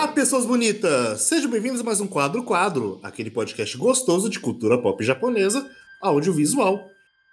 Olá, pessoas bonitas! Sejam bem-vindos a mais um Quadro Quadro, aquele podcast gostoso de cultura pop japonesa, audiovisual.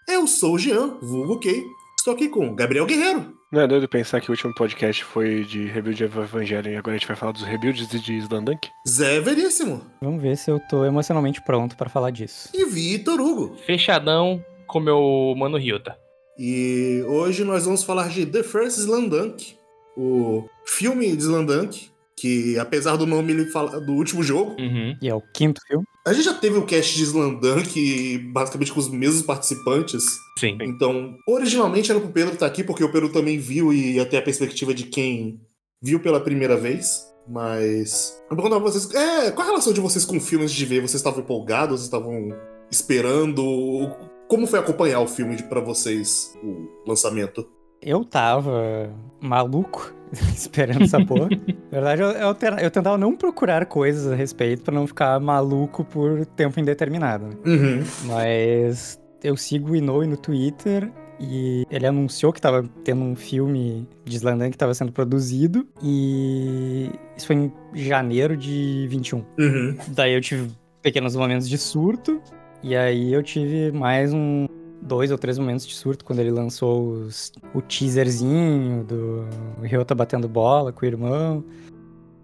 Eu sou o Jean, vulgo Kei, estou aqui com Gabriel Guerreiro. Não é doido pensar que o último podcast foi de rebuild de Evangelho e agora a gente vai falar dos rebuilds de Slandunk? Zé Veríssimo. Vamos ver se eu tô emocionalmente pronto para falar disso. E Vitor Hugo. Fechadão com meu mano Ryota. E hoje nós vamos falar de The First Slandunk, o filme de Slandunk, que apesar do nome ele fala do último jogo, Uhum. E é o quinto filme. a gente já teve o cast de Slandunk basicamente com os mesmos participantes. Sim. Então, originalmente era pro Pedro estar aqui, porque o Pedro também viu e ia ter a perspectiva de quem viu pela primeira vez. Mas. Eu vou perguntar pra vocês. É, qual a relação de vocês com filmes de ver? Vocês estavam empolgados? Vocês estavam esperando? Como foi acompanhar o filme pra vocês, o lançamento? Eu tava maluco esperando essa porra. Na verdade, eu, eu, eu tentava não procurar coisas a respeito pra não ficar maluco por tempo indeterminado. né? Uhum. Mas eu sigo o Inoue no Twitter e ele anunciou que tava tendo um filme de Slandan que tava sendo produzido e isso foi em janeiro de 21. Uhum. Daí eu tive pequenos momentos de surto. E aí eu tive mais um. Dois ou três momentos de surto quando ele lançou os- o teaserzinho do Ryota batendo bola com o irmão.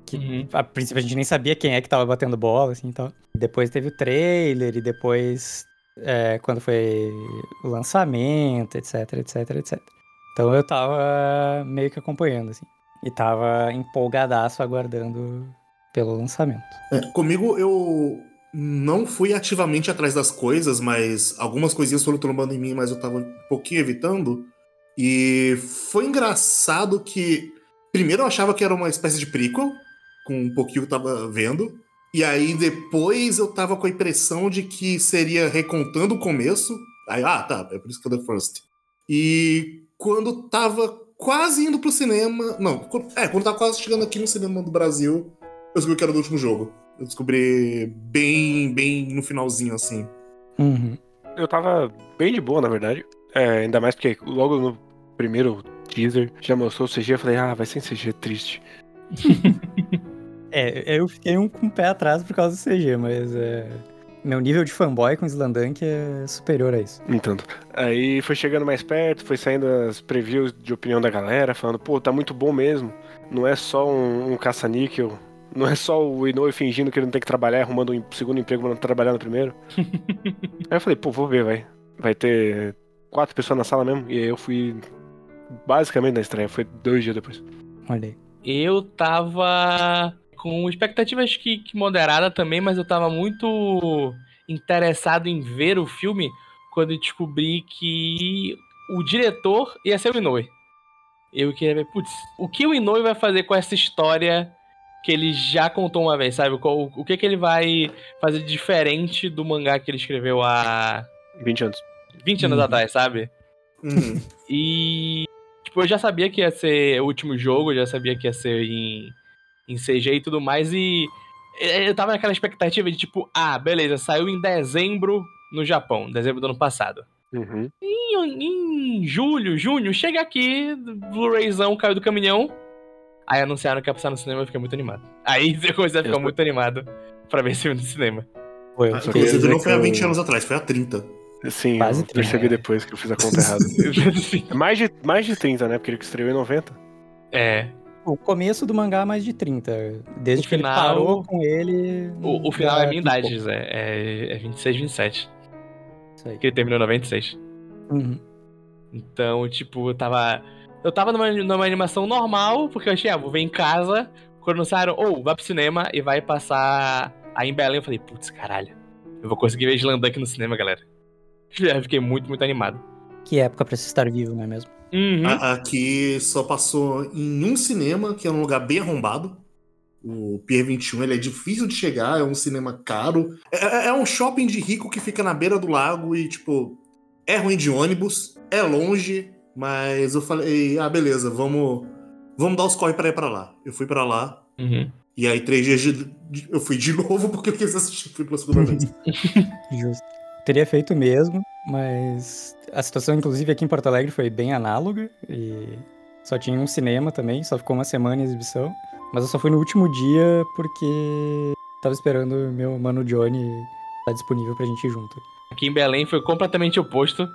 Que Uhum. a princípio a gente nem sabia quem é que tava batendo bola, assim e tal. Depois teve o trailer, e depois é, quando foi o lançamento, etc, etc, etc. Então eu tava meio que acompanhando, assim. E tava empolgadaço aguardando pelo lançamento. É, comigo eu não fui ativamente atrás das coisas, mas algumas coisinhas foram trombando em mim, mas eu tava um pouquinho evitando. E foi engraçado que. Primeiro eu achava que era uma espécie de prequel, com um pouquinho que eu tava vendo. E aí depois eu tava com a impressão de que seria recontando o começo. Aí, ah, tá, é por isso que é The First. E quando tava quase indo pro cinema. Não, é, quando tava quase chegando aqui no cinema do Brasil, eu descobri que era do último jogo. Eu descobri bem, bem no finalzinho, assim. Uhum. Eu tava bem de boa, na verdade. É, ainda mais porque logo no primeiro teaser já mostrou o CG. Eu falei, ah, vai ser em CG triste. É, eu fiquei um com o pé atrás por causa do CG, mas é, meu nível de fanboy com Slandank é superior a isso. Nem tanto. Aí foi chegando mais perto, foi saindo as previews de opinião da galera, falando, pô, tá muito bom mesmo. Não é só um, um caça-níquel. Não é só o Inoue fingindo que ele não tem que trabalhar, arrumando um segundo emprego pra não trabalhar no primeiro. aí eu falei, pô, vou ver, vai. Vai ter quatro pessoas na sala mesmo. E aí eu fui basicamente na estreia, foi dois dias depois. Olha aí. Eu tava com expectativas que, que moderada também, mas eu tava muito interessado em ver o filme quando descobri que o diretor ia ser o Inoue. Eu queria ver, putz, o que o Inoue vai fazer com essa história que ele já contou uma vez, sabe? Qual- O que que ele vai fazer de diferente do mangá que ele escreveu há 20 anos. 20 anos Uhum. atrás, sabe? Uhum. E. Tipo, eu já sabia que ia ser o último jogo, eu já sabia que ia ser em, em CG e tudo mais, e eu tava naquela expectativa de tipo, ah, beleza, saiu em dezembro no Japão, dezembro do ano passado. Uhum. Em, em julho, junho, chega aqui, Blu-rayzão caiu do caminhão. Aí anunciaram que ia passar no cinema eu fiquei muito animado. Aí eu comecei a ficar Eu- muito animado pra ver esse filme no cinema. Foi, eu Ah, fiquei- Inclusive, não que foi há eu- 20 anos atrás, foi há 30. Sim, Quase eu 30, percebi é. depois que eu fiz a conta errada. É mais de, mais de 30, né? Porque ele estreou em 90. é. O começo do mangá é mais de 30. Desde O que final- ele parou com ele. O, o final é a minha idade, Zé. É, é 26, 27. Isso aí. Que ele terminou em 96. Uhum. Então, tipo, eu tava. Eu tava numa, numa animação normal, porque eu achei, ah, vou ver em casa. Quando anunciaram, ou vai pro cinema e vai passar aí em Belém, eu falei, putz, caralho. Eu vou conseguir ver Slandunk no cinema, galera. Eu fiquei muito, muito animado. Que época pra se estar vivo, não é mesmo? Uhum. Aqui só passou em um cinema, que é um lugar bem arrombado. O Pier 21 ele é difícil de chegar, é um cinema caro. É, é- é um shopping de rico que fica na beira do lago e, tipo, é ruim de ônibus, é longe, mas eu falei, ah, beleza, vamos, vamos dar os corre pra ir pra lá. Eu fui pra lá, Uhum. e aí três dias de, de- eu fui de novo porque eu quis assistir fui pela segunda vez. Justo. Teria feito mesmo, mas a situação, inclusive, aqui em Porto Alegre foi bem análoga e só tinha um cinema também, só ficou uma semana em exibição. Mas eu só fui no último dia porque tava esperando o meu mano Johnny estar tá disponível pra gente ir junto. Aqui em Belém foi completamente oposto.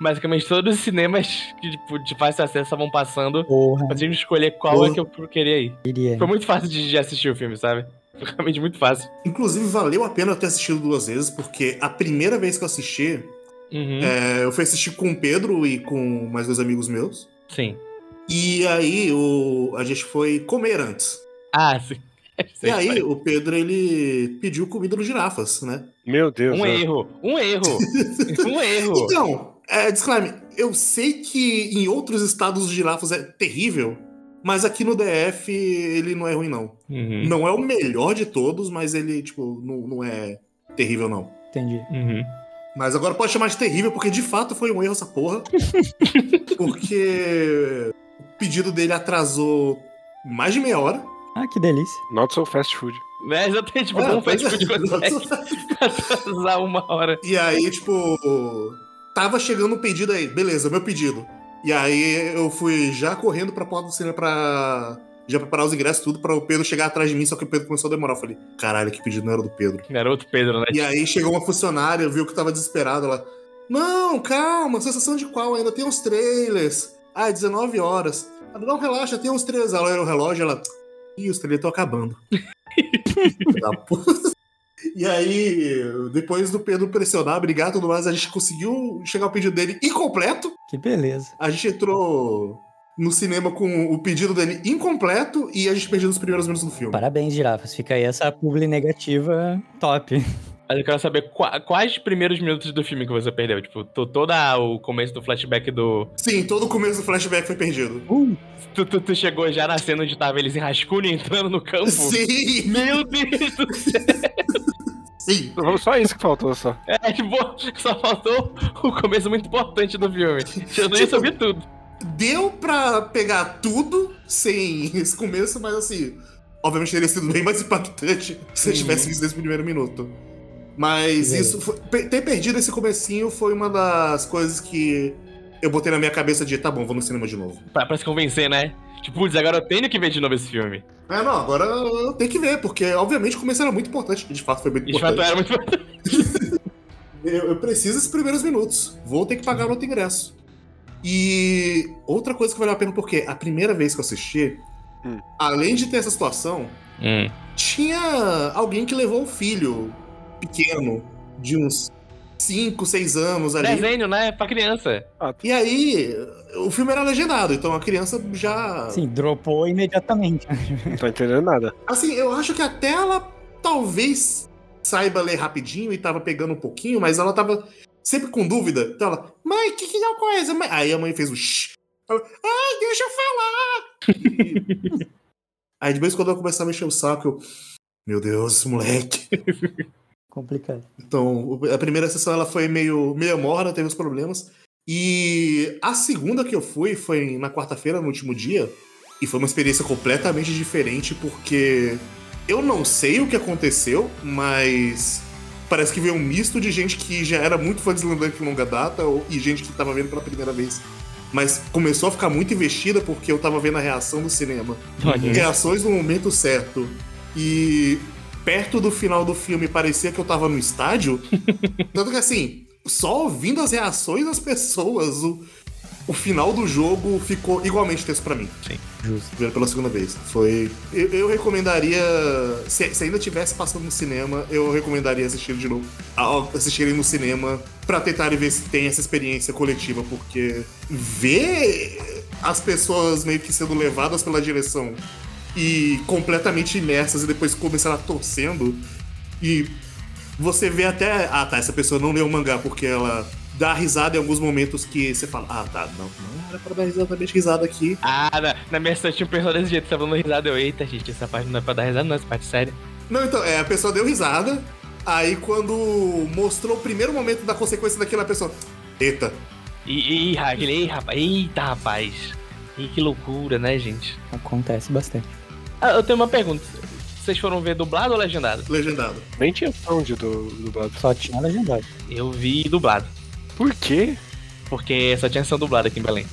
Basicamente todos os cinemas que tipo, de fácil acesso estavam passando. Porra. Eu tive que escolher qual Porra. é que eu queria ir. Iria. Foi muito fácil de, de assistir o filme, sabe? Foi realmente muito fácil. Inclusive, valeu a pena eu ter assistido duas vezes, porque a primeira vez que eu assisti, Uhum. é, eu fui assistir com o Pedro e com mais dois amigos meus. Sim. E aí o, a gente foi comer antes. Ah, sim. E aí o Pedro ele pediu comida no girafas, né? Meu Deus. Um né? erro, um erro, um erro. Então, é, disclaimer, eu sei que em outros estados os girafas é terrível, mas aqui no DF ele não é ruim, não. Uhum. Não é o melhor de todos, mas ele, tipo, não, não é terrível, não. Entendi. Uhum. Mas agora pode chamar de terrível, porque de fato foi um erro essa porra. porque o pedido dele atrasou mais de meia hora. Ah, que delícia. Not so fast food. É, exatamente, tipo, É, como faz pois é. food consegue atrasar uma hora. E aí, tipo, tava chegando o pedido aí, beleza, meu pedido. E aí eu fui já correndo pra porta do cinema pra já preparar os ingressos, tudo, pra o Pedro chegar atrás de mim, só que o Pedro começou a demorar. Eu falei, caralho, que pedido não era do Pedro. Garoto Pedro, né? E aí chegou uma funcionária, viu que eu tava desesperado, ela, não, calma, sensação de qual ainda tem uns trailers. Ah, 19 horas. Ela, não, relaxa, tem uns trailers. Ela olha o relógio, ela, ih, os trailers estão acabando. Da puta. E aí, depois do Pedro pressionar, brigar e tudo mais, a gente conseguiu chegar ao pedido dele incompleto. Que beleza. A gente entrou no cinema com o pedido dele incompleto e a gente perdeu os primeiros minutos do filme. Parabéns, girafas. Fica aí essa publi negativa top. Mas eu quero saber qua- quais primeiros minutos do filme que você perdeu. Tipo, to- todo o começo do flashback do. Sim, todo o começo do flashback foi perdido. Uh, Tu, tu- tu chegou já na cena onde tava eles em rascunho entrando no campo? Sim, Meu Deus do céu! sim. Só isso que faltou, só. É, tipo, só faltou o começo muito importante do filme. Eu não ia Tipo, saber tudo. Deu pra pegar tudo sem esse começo, mas assim, obviamente teria sido bem mais impactante se eu tivesse visto esse primeiro minuto. Mas Sim. isso, foi- ter perdido esse comecinho foi uma das coisas que eu botei na minha cabeça de, tá bom, vou no cinema de novo. Pra, pra se convencer, né? Tipo, putz, agora eu tenho que ver de novo esse filme. É, não, agora eu tenho que ver, porque obviamente o começo era muito importante, de fato foi muito E de fato importante. era muito importante. Eu, eu preciso desses primeiros minutos. Vou ter que pagar o outro ingresso. E outra coisa que valeu a pena, porque a primeira vez que eu assisti, Hum. além de ter essa situação, tinha alguém que levou um filho pequeno, de uns 5, 6 anos ali. Desenho, né? Pra criança. E aí, o filme era legendado, então a criança já. sim, dropou imediatamente. Não tô entendendo nada. Assim, eu acho que até ela talvez saiba ler rapidinho e tava pegando um pouquinho, mas ela tava sempre com dúvida. Então ela, mãe, que que é uma coisa? Mãe? Aí a mãe fez um shh. Ela, ai, deixa eu falar! Aí depois quando ela começava a mexer o saco, eu, meu Deus, moleque. Complicado. Então, a primeira sessão ela foi meio, meio morna, teve os problemas. E a segunda que eu fui foi na quarta-feira, no último dia. E foi uma experiência completamente diferente, porque eu não sei o que aconteceu, mas parece que veio um misto de gente que já era muito fã de Slamdunk em longa data ou- e gente que tava vendo pela primeira vez. Mas começou a ficar muito investida porque eu tava vendo a reação do cinema reações no momento certo. E perto do final do filme parecia que eu tava no estádio. Tanto que assim, só ouvindo as reações das pessoas, o, o final do jogo ficou igualmente tenso pra mim. Justo. Ver pela segunda vez. Foi. Eu, eu recomendaria. Se, se ainda tivesse passando no cinema, eu recomendaria assistir de novo. Assistirem no cinema pra tentarem ver se tem essa experiência coletiva, porque ver as pessoas meio que sendo levadas pela direção e completamente imersas e depois começar a torcendo e você vê até. Ah, tá, essa pessoa não leu o mangá porque ela dá risada em alguns momentos que você fala, ah, tá, não, não era pra dar exatamente risada aqui. Ah, na, na minha cidade tinha um personagem desse jeito, você tava dando risada. Eu, eita, gente, essa parte não é pra dar risada, não, essa parte é séria. Não, então, é, a pessoa deu risada. Aí quando mostrou o primeiro momento da consequência daquela pessoa. Eita. E, e, ei, rapaz, eita, rapaz. E que loucura, né, gente? Acontece bastante. Ah, eu tenho uma pergunta. Vocês foram ver dublado ou legendado? Legendado. Nem tinha sound do dublado. Só tinha legendado. Eu vi dublado. Por quê? Porque só tinha ação dublada aqui em Belém.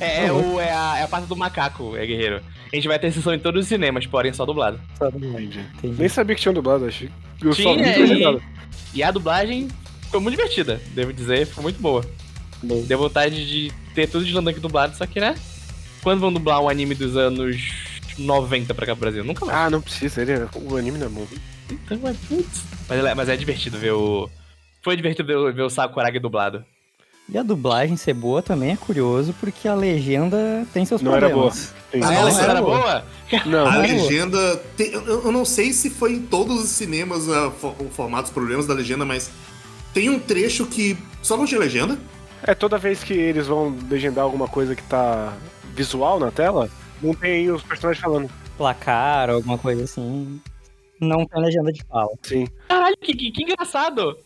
É, Uhum. o, é, a, é a parte do macaco, é guerreiro. A gente vai ter sessão em todos os cinemas, porém só dublado. Só dublado. Entendi. Entendi. Nem sabia que tinha dublado, achei. Eu só Tinha, vi legendado. e, e a dublagem foi muito divertida, devo dizer, foi muito boa. Bem, Deu vontade de ter tudo de Slandunk dublado, só que, né? Quando vão dublar um anime dos anos 90 pra cá pro Brasil? Nunca mais. Ah, não precisa, ele é- o anime não é bom. Então, é putz. Mas, é- mas é divertido ver o. Foi divertido ver, o- ver o Sakuragi dublado. E a dublagem ser boa também é curioso, porque a legenda tem seus Não era problemas. Ah, Ah, não, ela não era era boa? Não, A não. legenda. tem- eu, eu não sei se foi em todos os cinemas ah, fo- o formato, os problemas da legenda, mas tem um trecho que só não tinha legenda. é toda vez que eles vão legendar alguma coisa que tá visual na tela, não tem os personagens falando. Placar, alguma coisa assim. Não tem legenda de fala. Sim. Caralho, que, que, que engraçado!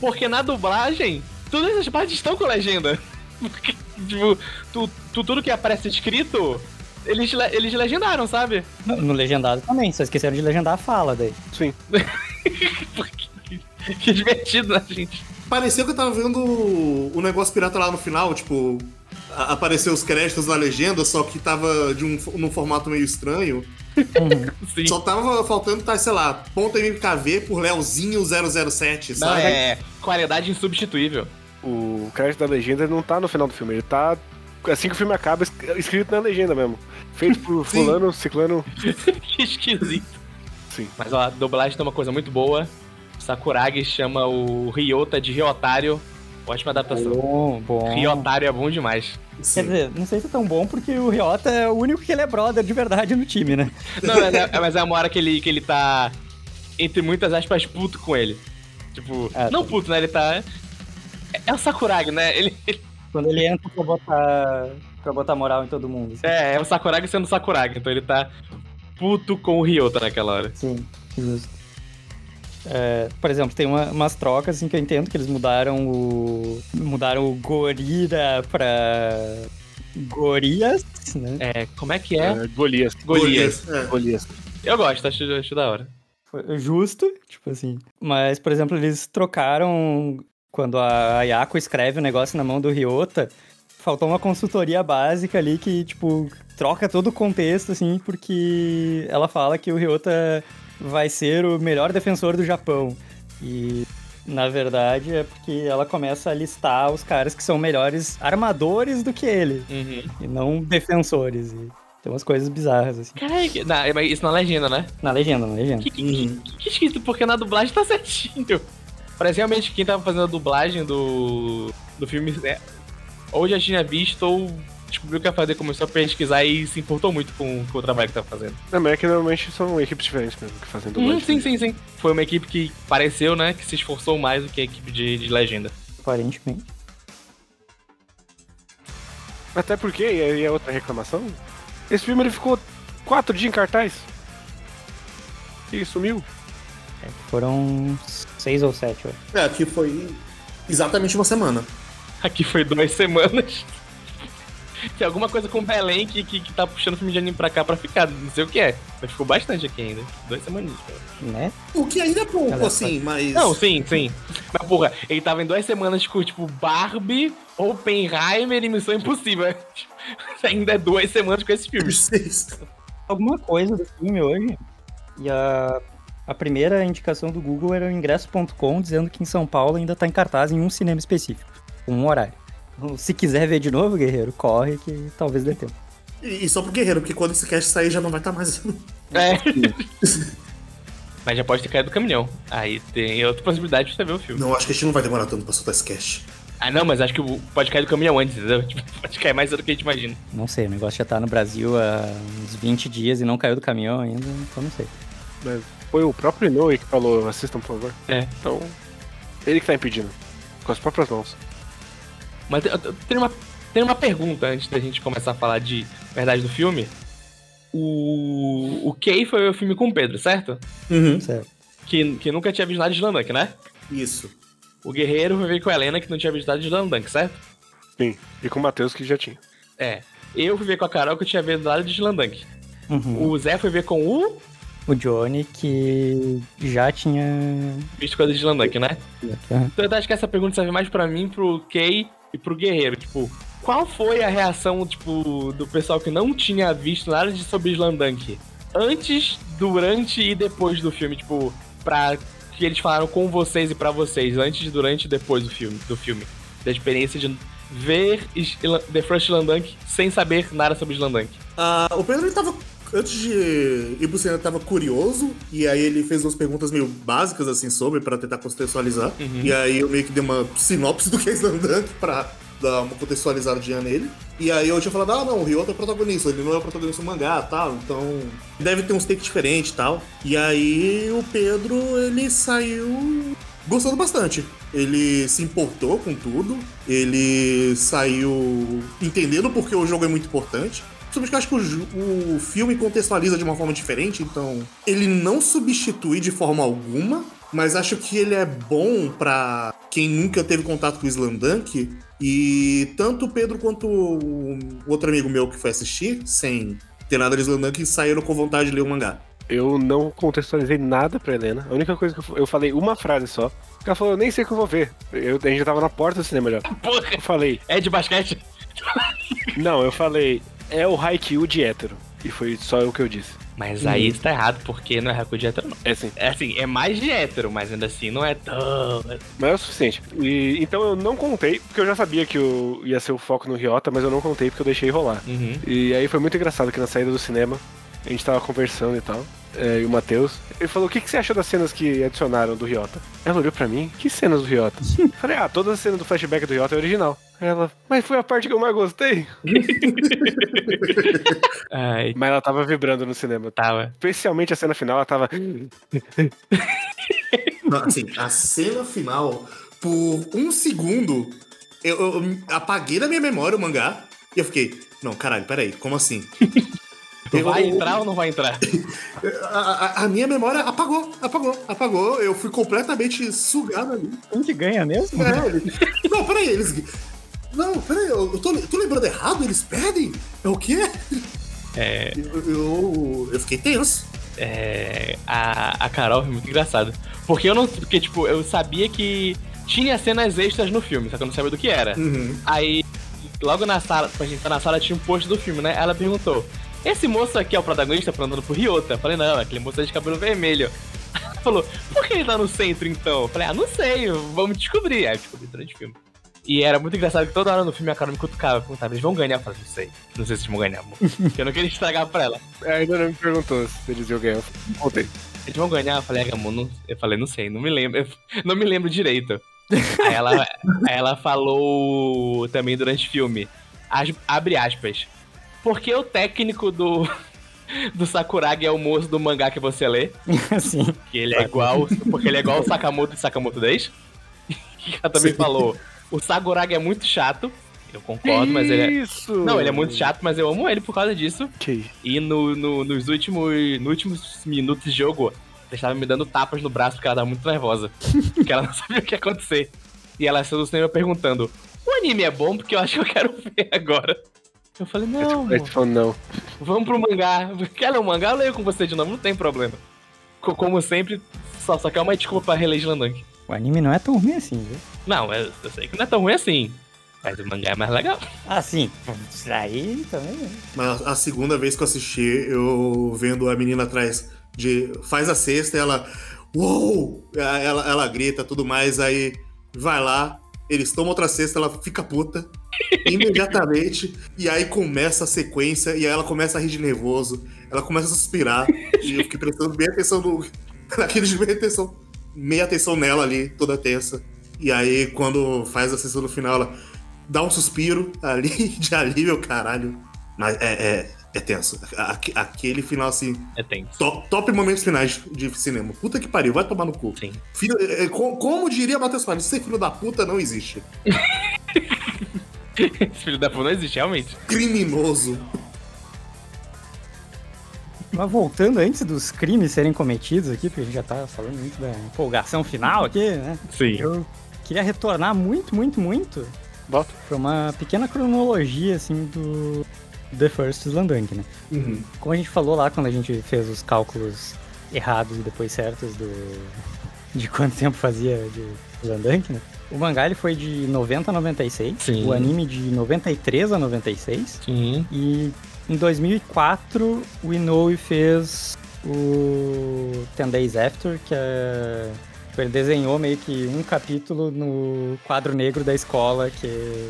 Porque na dublagem, todas essas partes estão com legenda. Porque, tipo, tu, tu- tudo que aparece escrito, eles, le- eles legendaram, sabe? No, no legendado também, só esqueceram de legendar a fala daí. Sim. Porque, que divertido, né, gente? Pareceu que eu tava vendo o negócio pirata lá no final, tipo. Apareceu os créditos na legenda, só que tava de um, num formato meio estranho. Sim. Só tava faltando, tá, sei lá, ponto MKV por Leozinho 007, Não, sabe? é qualidade insubstituível. O crédito da legenda não tá no final do filme, ele tá. Assim que o filme acaba, es- escrito na legenda mesmo. Feito por Sim. fulano, ciclano. que esquisito. Sim. Mas ó, a dublagem tem uma coisa muito boa. Sakuragi chama o Ryota de Ryotário. Ótima adaptação. Bom, bom. Ryotário é bom demais. Quer Sim. dizer, não sei se é tão bom, porque o Ryota é o único que ele é brother de verdade no time, né? Não, mas é, mas é uma hora que ele, que ele tá, entre muitas aspas, puto com ele. Tipo, Ah, não tá. puto, né? Ele tá. É, é o Sakuragi, né? Ele, ele- Quando ele entra pra botar, pra botar moral em todo mundo. assim. é, é o Sakuragi sendo o Sakuragi. Então ele tá puto com o Ryota naquela hora. Sim, justo. É, por exemplo, tem uma- umas trocas assim, que eu entendo que eles mudaram o. Mudaram o Gorira pra. Gorias, né? É, como é que é? É, Golias. Golias. É. Golias. Eu gosto, acho, acho da hora. Justo, tipo assim. Mas, por exemplo, eles trocaram. Quando a Ayako escreve o negócio na mão do Ryota, faltou uma consultoria básica ali que, tipo, troca todo o contexto, assim, porque ela fala que o Ryota vai ser o melhor defensor do Japão. E, na verdade, é porque ela começa a listar os caras que são melhores armadores do que ele, Uhum. e não defensores. E tem umas coisas bizarras, assim. Na- mas isso na legenda, né? Na legenda, na legenda. Que, que, que, que esquisito, porque na dublagem tá certinho. Parece realmente que quem tava fazendo a dublagem do, do filme é, ou já tinha visto ou descobriu o que ia fazer, começou a pesquisar e se importou muito com, com o trabalho que tava fazendo. Não, mas é que normalmente são equipes diferentes mesmo que fazem Hum, dublagem. sim, sim, sim. Foi uma equipe que pareceu, né, que se esforçou mais do que a equipe de, de legenda. Aparentemente. Até porque, e aí é outra reclamação, esse filme ele ficou quatro dias em cartaz. E sumiu. Foram seis ou sete, acho. É, aqui foi exatamente uma semana. Aqui foi duas semanas. Tem alguma coisa com Belém que, que, que tá puxando o filme de anime pra cá pra ficar, não sei o que é. Mas ficou bastante aqui ainda. Duas semanas. Né? O que ainda é pouco, Ela assim, mas. Não, sim, sim. Mas, porra, ele tava em duas semanas com, tipo, Barbie, Oppenheimer e Missão Impossível. Ainda é duas semanas com esses filmes. Vocês- Alguma coisa do filme hoje. E a, a primeira indicação do Google era o ingresso.com dizendo que em São Paulo ainda tá em cartaz em um cinema específico. Com um horário. Se quiser ver de novo, guerreiro, corre que talvez dê tempo. E, e só pro Guerreiro, porque quando esse cast sair já não vai estar mais. É. Mas já pode ter caído do caminhão. Aí tem outra possibilidade de você ver o filme. Não, acho que a gente não vai demorar tanto pra soltar esse cast. Ah, não, mas acho que pode cair do caminhão antes, entendeu? Tipo, pode cair mais do que a gente imagina. Não sei, o negócio já tá no Brasil há uns 20 dias e não caiu do caminhão ainda, então não sei. Mas foi o próprio Inoue que falou, assistam por favor. É. Então, ele que tá impedindo. Com as próprias mãos. Mas tem, uma, tem uma pergunta antes da gente começar a falar de verdade do filme. O, o Kay foi o filme com o Pedro, certo? Uhum. Certo. Que, que nunca tinha visto nada de Slandunk, né? Isso. O Guerreiro foi ver com a Helena, que não tinha visto nada de Slandunk, certo? Sim. E com o Matheus que já tinha. É. Eu fui ver com a Carol, que eu tinha visto nada de Slandunk. Uhum. O Zé foi ver com o... O Johnny que já tinha. Visto coisa de Slandunk, né? Uhum. Então eu acho que essa pergunta serve mais pra mim, pro Kay e pro Guerreiro. Tipo, qual foi a reação, tipo, do pessoal que não tinha visto nada de sobre Slandunk? Antes, durante e depois do filme, tipo, pra que eles falaram com vocês e pra vocês, antes, durante e depois do filme, do filme. Da experiência de ver The First Slandunk sem saber nada sobre Slandunk. Ah, o Pedro ele tava. Antes de ir pro cinema, tava curioso, e aí ele fez umas perguntas meio básicas, assim, sobre, pra tentar contextualizar. E aí eu meio que dei uma sinopse do que é Slandunk pra dar uma contextualizadinha nele. E aí eu tinha falado, ah, não, o Ryota é o protagonista, ele não é o protagonista do mangá tal, então deve ter uns takes diferentes e tal. E aí o Pedro, ele saiu gostando bastante. Ele se importou com tudo, ele saiu entendendo porque o jogo é muito importante. Principalmente que eu acho que o, o filme contextualiza de uma forma diferente, então ele não substitui de forma alguma, mas acho que ele é bom pra quem nunca teve contato com o Slandunk. E tanto o Pedro quanto o outro amigo meu que foi assistir, sem ter nada de Slandunk, saíram com vontade de ler o mangá. Eu não contextualizei nada pra Helena. A única coisa que eu, eu falei uma frase só. Ela falou, eu nem sei o que eu vou ver. Eu, a gente já tava na porta do cinema já. Porra, Eu falei, é de basquete? não, eu falei, é o Haikyuu de hétero. E foi só o que eu disse. Mas aí isso tá errado, porque não é Haku de hétero, não. É assim. É assim, é mais de hétero, mas ainda assim não é tão. Mas é o suficiente. E, então eu não contei, porque eu já sabia que eu ia ser o foco no Ryota, mas eu não contei porque eu deixei rolar. Uhum. E aí foi muito engraçado que na saída do cinema, a gente tava conversando e tal. é, e o Matheus, ele falou: O que, que você achou das cenas que adicionaram do Ryota? Ela olhou pra mim: Que cenas do Ryota? Falei: Ah, todas as cenas do flashback do Ryota é original. Ela, mas foi a parte que eu mais gostei. Ai, Mas ela tava vibrando no cinema. tava. Especialmente a cena final, ela tava. Não, assim, a cena final, por um segundo, eu, eu- eu apaguei da minha memória o mangá e eu fiquei, não, caralho, peraí, como assim? Eu- Vai entrar ou não vai entrar? A, a- a minha memória apagou, apagou, apagou. Eu fui completamente sugado ali. Quem que ganha mesmo? É, ele- não, peraí, eles. Não, peraí, eu tô, eu tô lembrando errado? Eles perdem? É o quê? É, Eu, eu, eu fiquei tenso. é, a, a Carol foi muito engraçado. Porque eu não. Porque, tipo, eu sabia que tinha cenas extras no filme, só que eu não sabia do que era. Uhum. Aí, logo na sala, pra gente entrar na sala, tinha um post do filme, né? Ela perguntou: Esse moço aqui é o protagonista andando pro Ryota? Eu falei, não, aquele moço é de cabelo vermelho. Ela falou, por que ele tá no centro então? Eu falei, ah, não sei, vamos descobrir. Aí eu descobri durante o filme. E era muito engraçado que toda hora no filme a cara me cutucava, perguntava, eles vão ganhar? Eu falei, não sei, não sei se eles vão ganhar, amor. Porque eu não queria estragar pra ela. Ainda não me perguntou se eles iam ganhar. Eu Contei. Eles vão ganhar? Eu falei, ah, amor, não... eu falei, não sei, não me lembro, eu não me lembro direito. aí, ela, aí ela falou também durante o filme, as- abre aspas, porque o técnico do, do Sakuragi é o moço do mangá que você lê, Assim. que ele é igual, porque ele é igual o Sakamoto de Sakamoto 10. Que ela também Sim. falou, o Sakuragi é muito chato, eu concordo, mas ele é... Isso! Não, ele é muito chato, mas eu amo ele por causa disso. Que E no, no- nos últimos, nos últimos minutos de jogo, ela estava me dando tapas no braço porque ela tava muito nervosa. porque ela não sabia o que ia acontecer. E ela saiu do cinema perguntando: O anime é bom? Porque eu acho que eu quero ver agora. Eu falei: Não, amor, tu falou, não. vamos pro mangá. Quer ler o mangá? Eu leio com você de novo, não tem problema. Co- Como sempre, só, só que é uma desculpa pra reler Slandunk. O anime não é tão ruim assim, viu? Não, eu, eu sei que não é tão ruim assim. Mas o mangá é mais legal. Ah, sim. Isso aí também. né? Mas a segunda vez que eu assisti, eu vendo a menina atrás de. faz a cesta e ela. Uou! Ela, ela grita tudo mais, aí vai lá, eles tomam outra cesta, ela fica puta imediatamente, e aí começa a sequência, e aí ela começa a rir de nervoso, ela começa a suspirar, e eu fiquei prestando bem atenção no. naquele de meia atenção, meia atenção nela ali, toda tensa. E aí, quando faz a sessão no final, ela dá um suspiro ali de alívio, caralho. Mas é, é, é tenso. Aque- Aquele final, assim, É tenso. top, top momentos finais de cinema. Puta que pariu, vai tomar no cu. Sim. Filho, é, é, co- como diria Matheus Fares, ser filho da puta não existe. Esse filho da puta não existe, realmente. Criminoso. Mas voltando antes dos crimes serem cometidos aqui, porque a gente já tá falando muito da empolgação final aqui, né? Sim. Eu queria retornar muito, muito, muito Volta. pra uma pequena cronologia, assim, do The First Slandunk, né? Como a gente falou lá quando a gente fez os cálculos errados e depois certos do, de quanto tempo fazia de Slandunk, né? O mangá ele foi de 90 a 96, Sim. o anime de 93 a 96, Sim. e em 2004 o Inoue fez o Ten Days After, que é... Ele desenhou meio que um capítulo no quadro negro da escola que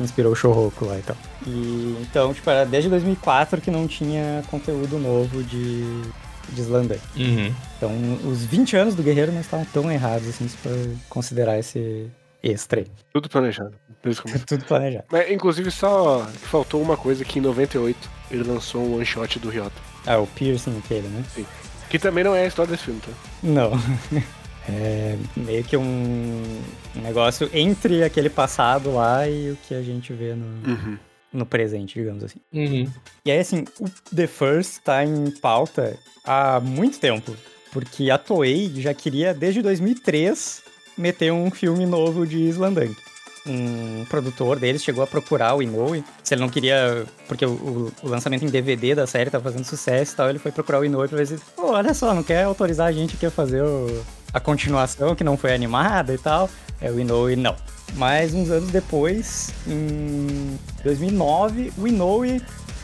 inspirou o Shouhoku lá e tal. E, então, tipo, era desde 2004 que não tinha conteúdo novo de, de Slandunk. Uhum. Então, os 20 anos do Guerreiro não estavam tão errados, assim, se for considerar esse extra. Tudo planejado. desde o começo. Tudo planejado. Mas, inclusive, só faltou uma coisa que em 98 ele lançou um one shot do Ryota. Ah, o piercing aquele, né? Que também não é a história desse filme, tá? Não. É meio que um, negócio entre aquele passado lá e o que a gente vê no, Uhum. no presente, digamos assim. Uhum. E aí, assim, o The First tá em pauta há muito tempo. Porque a Toei já queria, desde 2003, meter um filme novo de Slandunk. Um produtor deles chegou a procurar o Inoue, se ele não queria... Porque o, o- o lançamento em DVD da série tava fazendo sucesso e tal, ele foi procurar o Inoue pra ver se... Pô, olha só, não quer autorizar a gente aqui a fazer o- a continuação, que não foi animada e tal? É, o Inoue, não. Mas uns anos depois, em 2009, o Inoue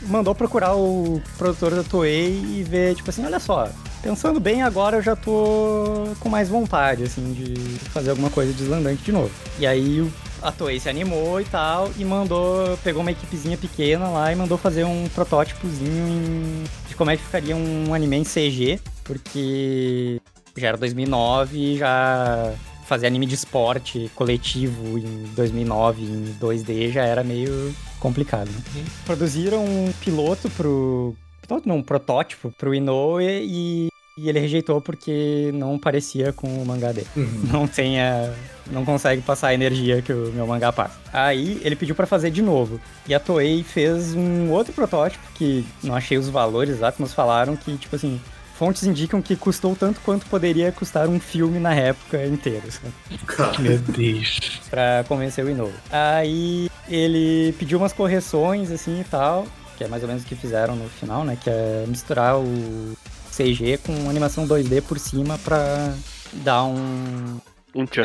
mandou procurar o produtor da Toei e ver, tipo assim, olha só, pensando bem agora eu já tô com mais vontade, assim, de fazer alguma coisa de Slandunk de novo. E aí a Toei se animou e tal, e mandou, pegou uma equipezinha pequena lá e mandou fazer um protótipozinho em- de como é que ficaria um anime em CG, porque já era 2009 e já fazer anime de esporte coletivo em 2009 em 2D já era meio complicado. né? Produziram um piloto pro. Piloto não, um protótipo pro Inoue e, e ele rejeitou porque não parecia com o mangá dele. Não tem a. Não consegue passar a energia que o meu mangá passa. Aí ele pediu pra fazer de novo. E a Toei fez um outro protótipo que não achei os valores exatos, mas falaram que, tipo assim, fontes indicam que custou tanto quanto poderia custar um filme na época inteiro. sabe? Cara, Meu Deus. pra convencer o Inoue. Aí ele pediu umas correções assim e tal, que é mais ou menos o que fizeram no final, né? Que é misturar o CG com animação 2D por cima pra dar um Um tchan.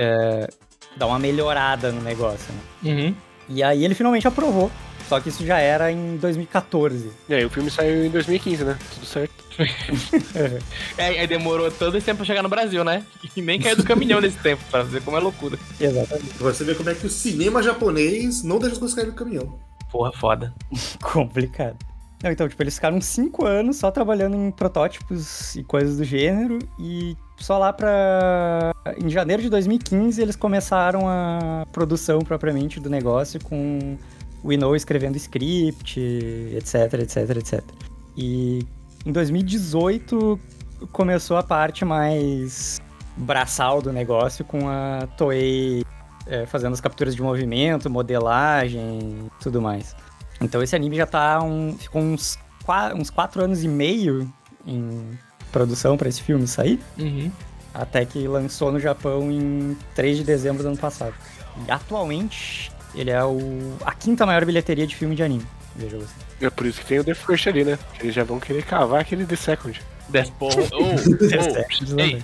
dar uma melhorada no negócio. Né? Uhum. E aí ele finalmente aprovou. Só que isso já era em 2014. E aí o filme saiu em 2015, né? Tudo certo. É, aí demorou todo esse tempo pra chegar no Brasil, né? E nem caiu do caminhão nesse tempo, pra ver como é loucura. Exatamente. você vê como é que o cinema japonês não deixa as coisas caírem no caminhão. Porra, foda. Complicado. Não, então, tipo, eles ficaram cinco anos só trabalhando em protótipos e coisas do gênero, e só lá pra. Em janeiro de 2015 eles começaram a produção propriamente do negócio com o Inoue escrevendo script, etc, etc, etc. E em 2018 começou a parte mais braçal do negócio com a Toei é, fazendo as capturas de movimento, modelagem, tudo mais. Então esse anime já tá um, ficou uns, uns quatro anos e meio em produção pra esse filme sair, Uhum. até que lançou no Japão em 3 de dezembro do ano passado. E atualmente ele é o, a quinta maior bilheteria de filme de anime. Veja você. É por isso que tem o The First ali, né? Eles já vão querer cavar aquele The Second. The porra. Oh, Second, oh. Ei,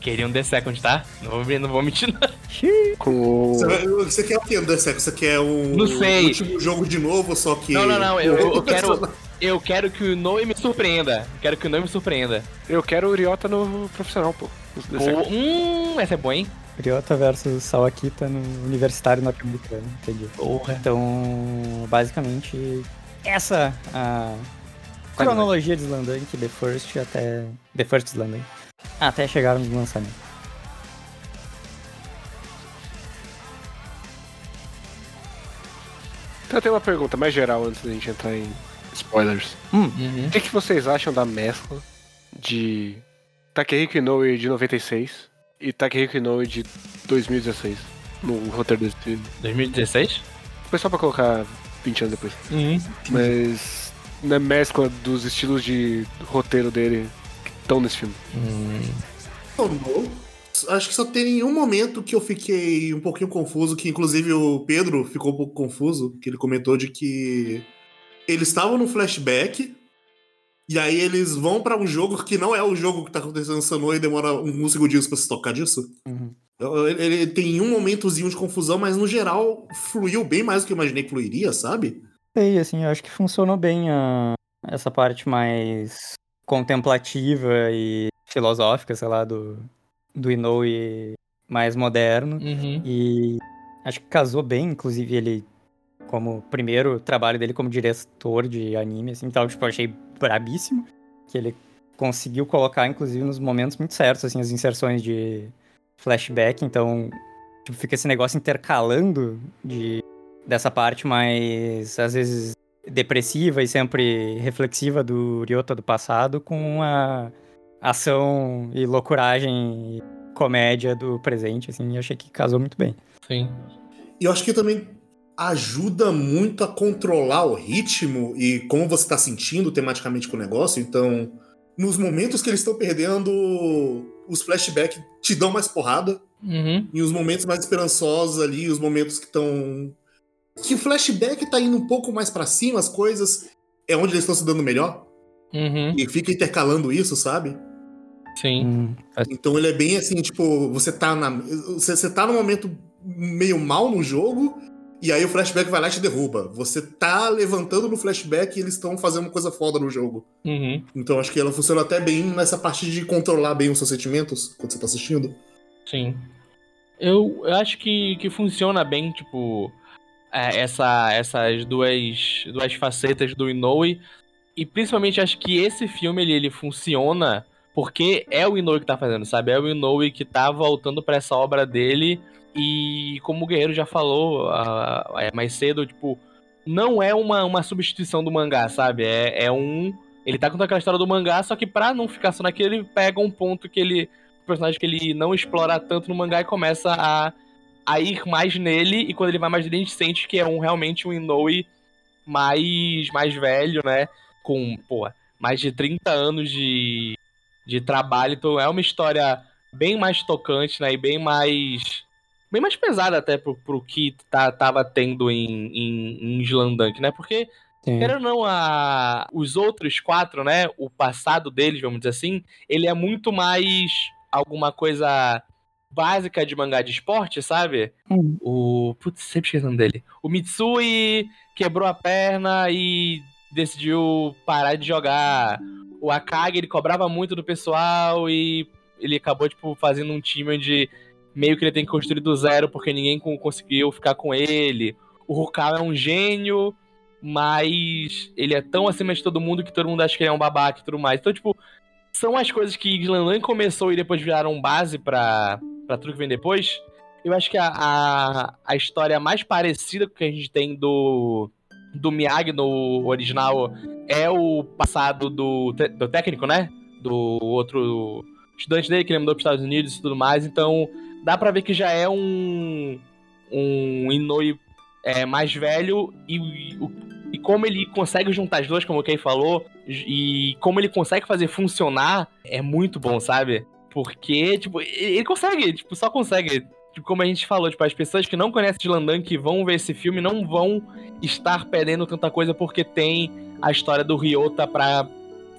queriam The Second, tá? Não vou, não vou mentir, não. Com o. Você, quer o no The Second? Você quer um Não sei. último jogo de novo, só que. Não, não, não. Eu, eu quero. Eu quero que o Noe me surpreenda. Eu quero que o Noe me surpreenda. Eu quero o Ryota no profissional, pô. Second. hum, essa é boa, hein? Ryota versus Sawakita no Universitário norte-americano, entendi. Porra. Então, basicamente, essa a cronologia de Slandunk, The First até. The First Slandunk. Até chegar no lançamento. Então eu tenho uma pergunta mais geral antes da gente entrar em spoilers. Uhum. O que, que vocês acham da mescla de Takehiko Inoue de 96 e Takehiko Inoue de 2016 no roteiro desse filme? 2016? Foi só pra colocar 20 anos depois. Uhum. Mas na mescla dos estilos de roteiro dele que estão nesse filme. Hum. Acho que só tem um momento que eu fiquei um pouquinho confuso, que inclusive o Pedro ficou um pouco confuso, que ele comentou de que eles estavam no flashback E aí eles vão pra um jogo que não é o jogo que tá acontecendo no Sanoa e demora uns segundinhos pra se tocar disso. Uhum. Ele, ele tem um momentozinho de confusão, mas no geral fluiu bem mais do que eu imaginei que fluiria, sabe? Sei, assim, eu acho que funcionou bem a, essa parte mais contemplativa e filosófica, sei lá, do, do Inoue mais moderno. Uhum. E acho que casou bem, inclusive ele como primeiro trabalho dele como diretor de anime, assim, então, tipo, eu achei brabíssimo que ele conseguiu colocar, inclusive, nos momentos muito certos, assim, as inserções de flashback, então, tipo, fica esse negócio intercalando de, dessa parte mais, às vezes, depressiva e sempre reflexiva do Ryota do passado com a ação e loucuragem e comédia do presente, assim, eu achei que casou muito bem. Sim. E eu acho que também ajuda muito a controlar o ritmo e como você tá sentindo tematicamente com o negócio. Então, nos momentos que eles estão perdendo, os flashbacks te dão mais porrada. Uhum. E os momentos mais esperançosos ali, os momentos que estão. Que o flashback tá indo um pouco mais para cima, as coisas. É onde eles estão se dando melhor. Uhum. E fica intercalando isso, sabe? Sim. Hum, faz- Então ele é bem assim, tipo, você tá na. Você, você tá num momento meio mal no jogo, e aí o flashback vai lá e te derruba. Você tá levantando no flashback e eles estão fazendo uma coisa foda no jogo. Uhum. Então acho que ela funciona até bem nessa parte de controlar bem os seus sentimentos quando você tá assistindo. Sim. Eu, eu acho que, que funciona bem, tipo, é, essa, essas duas, duas facetas do Inoue. E principalmente acho que esse filme ele, ele funciona porque é o Inoue que tá fazendo, sabe? É o Inoue que tá voltando pra essa obra dele. E como o Guerreiro já falou é, mais cedo, tipo, não é uma, uma substituição do mangá, sabe? É, é um. Ele tá contando aquela história do mangá, só que pra não ficar só naquilo, ele pega um ponto que ele um personagem que ele não explora tanto no mangá e começa a, a ir mais nele, e quando ele vai mais nele, a gente sente que é um realmente um Inoue mais, mais velho, né? Com, pô, mais de 30 anos de, de trabalho, então é uma história bem mais tocante, né? E bem mais. Bem mais pesada até pro, pro que tá, tava tendo em, em, em né? Porque sim. Querendo ou não, a... os outros quatro, né? O passado deles, vamos dizer assim, ele é muito mais alguma coisa básica de mangá de esporte, sabe? Hum. O. Putz, sempre esqueci o nome dele. O Mitsui quebrou a perna e decidiu parar de jogar. O Akagi, ele cobrava muito do pessoal e ele acabou, tipo, fazendo um time onde meio que ele tem que construir do zero porque ninguém con- conseguiu ficar com ele. O Rukawa é um gênio, mas ele é tão acima de todo mundo que todo mundo acha que ele é um babaca e tudo mais. Então, tipo, são as coisas que Glanlan começou e depois viraram base pra tudo que vem depois. Eu acho que a, a, a história mais parecida que a gente tem do, do Miyagi no original é o passado do, do técnico, né? Do outro estudante dele que ele mandou para Estados Unidos e tudo mais. Então, dá pra ver que já é um, um Inoue é, mais velho e, e como ele consegue juntar as duas, como o Kei falou, e como ele consegue fazer funcionar, é muito bom, sabe? Porque, tipo, ele ele consegue, tipo, só consegue. Tipo, como a gente falou, tipo, as pessoas que não conhecem de Landan que vão ver esse filme não vão estar perdendo tanta coisa porque tem a história do Ryota pra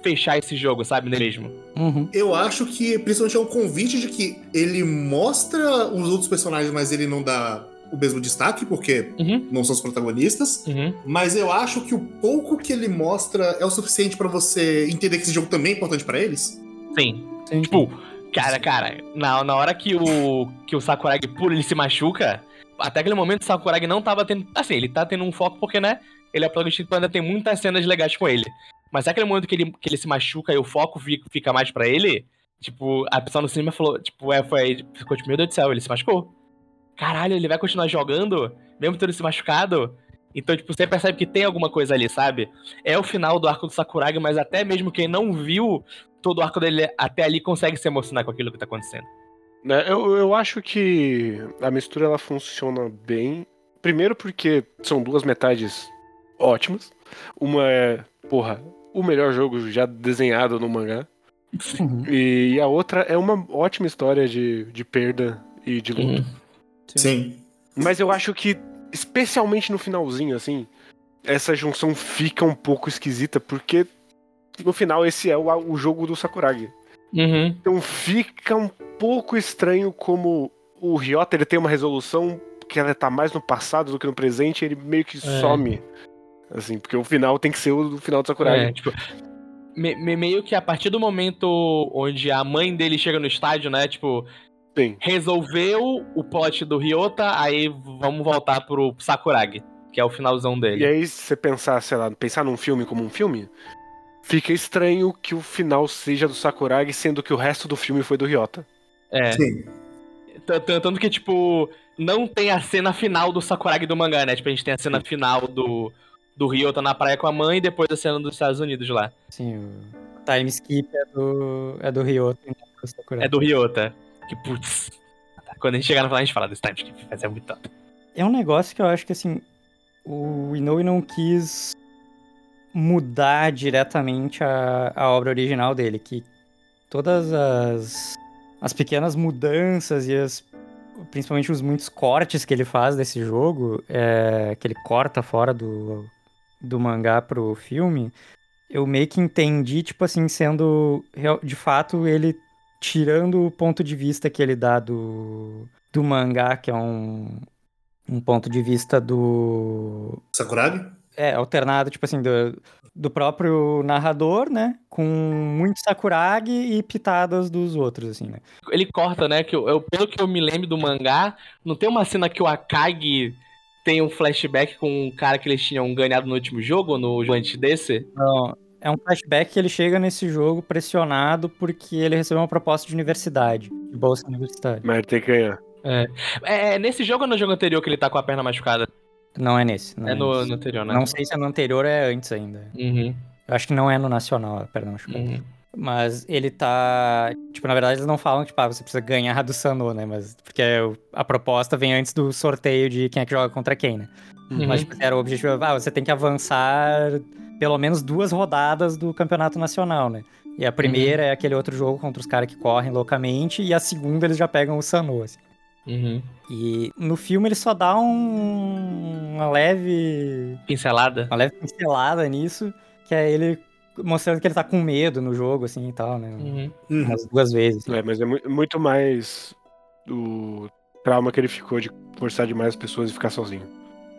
fechar esse jogo, sabe, não é mesmo? Uhum. Eu acho que principalmente é um convite de que ele mostra os outros personagens, mas ele não dá o mesmo destaque, porque Uhum, não são os protagonistas. uhum. Mas eu acho que o pouco que ele mostra é o suficiente pra você entender que esse jogo também é importante pra eles. Sim. Sim. Tipo, cara, cara, na, na hora que o, que o Sakuragi pula ele se machuca, até aquele momento o Sakuragi não tava tendo. Assim, ele tá tendo um foco porque, né? Ele é protagonista, então ainda tem muitas cenas legais com ele. Mas até aquele momento que ele, que ele se machuca e o foco fica, mais pra ele, tipo, a pessoa no cinema falou, tipo, é, foi. Ficou tipo, meu Deus do céu, ele se machucou. Caralho, ele vai continuar jogando, mesmo tendo se machucado. Então, tipo, você percebe que tem alguma coisa ali, sabe? É o final do arco do Sakuragi, mas até mesmo quem não viu todo o arco dele até ali consegue se emocionar com aquilo que tá acontecendo. Né, Eu, eu acho que a mistura ela funciona bem. Primeiro porque são duas metades ótimas. Uma é, porra, o melhor jogo já desenhado no mangá. Uhum. E a outra é uma ótima história de, de perda e de luto. Sim. Mas eu acho que, especialmente no finalzinho, assim, essa junção fica um pouco esquisita, porque no final esse é o, o jogo do Sakuragi. Uhum. Então fica um pouco estranho como o Ryota ele tem uma resolução que ela tá mais no passado do que no presente, ele meio que É. some. Assim, porque o final tem que ser o final do Sakuragi. É, tipo, me- me- meio que a partir do momento onde a mãe dele chega no estádio, né? Tipo, Sim. resolveu o plot do Ryota, aí vamos voltar pro Sakuragi, que é o finalzão dele. E aí, se você pensar, sei lá, pensar num filme como um filme, fica estranho que o final seja do Sakuragi, sendo que o resto do filme foi do Ryota. É. Sim. Tanto que, tipo, não tem a cena final do Sakuragi do mangá, né? Tipo, a gente tem a cena final do, do Ryota na praia com a mãe e depois a cena dos Estados Unidos lá. Sim, o time skip é do, é do Sakuragi. É do Ryota. Que, putz. Quando a gente chegar no final, a gente fala desse time skip, vai ser muito top. É um negócio que eu acho que, assim, o Inoue não quis mudar diretamente a, a obra original dele, que todas as, as pequenas mudanças e as, principalmente os muitos cortes que ele faz desse jogo, é, que ele corta fora do, do mangá pro filme, eu meio que entendi, tipo assim, sendo de fato ele tirando o ponto de vista que ele dá do, do mangá, que é um, um ponto de vista do. Sakuragi? É, alternado, tipo assim, do, do próprio narrador, né? Com muito Sakuragi e pitadas dos outros, assim, né? Ele corta, né? Que eu, eu- pelo que eu me lembro do mangá, não tem uma cena que o Akagi tem um flashback com um cara que eles tinham ganhado no último jogo, ou no jogo antes desse? Não, é um flashback que ele chega nesse jogo pressionado porque ele recebeu uma proposta de universidade, de bolsa universitária. Mas ele tem que ganhar. É, é nesse jogo ou no jogo anterior que ele tá com a perna machucada? Não é nesse. Não é é, no, nesse. no anterior, né? Não sei se é no anterior ou é antes ainda. Uhum, Eu acho que não é no nacional, perdão. Acho que uhum. Mas ele tá. Tipo, na verdade, eles não falam que tipo, ah, você precisa ganhar do Sanô, né? Mas. Porque o- a proposta vem antes do sorteio de quem é que joga contra quem, né? Uhum. Mas tipo, era o objetivo. Ah, você tem que avançar pelo menos duas rodadas do campeonato nacional, né? E a primeira é aquele outro jogo contra os caras que correm loucamente, e a segunda eles já pegam o Sanô, assim. Uhum. E no filme ele só dá um, uma leve. Pincelada? Uma leve pincelada nisso, que é ele mostrando que ele tá com medo no jogo, assim e tal, né? Uhum. Uhum. Umas duas vezes. É, mas é mu- muito mais o trauma que ele ficou de forçar demais as pessoas e ficar sozinho.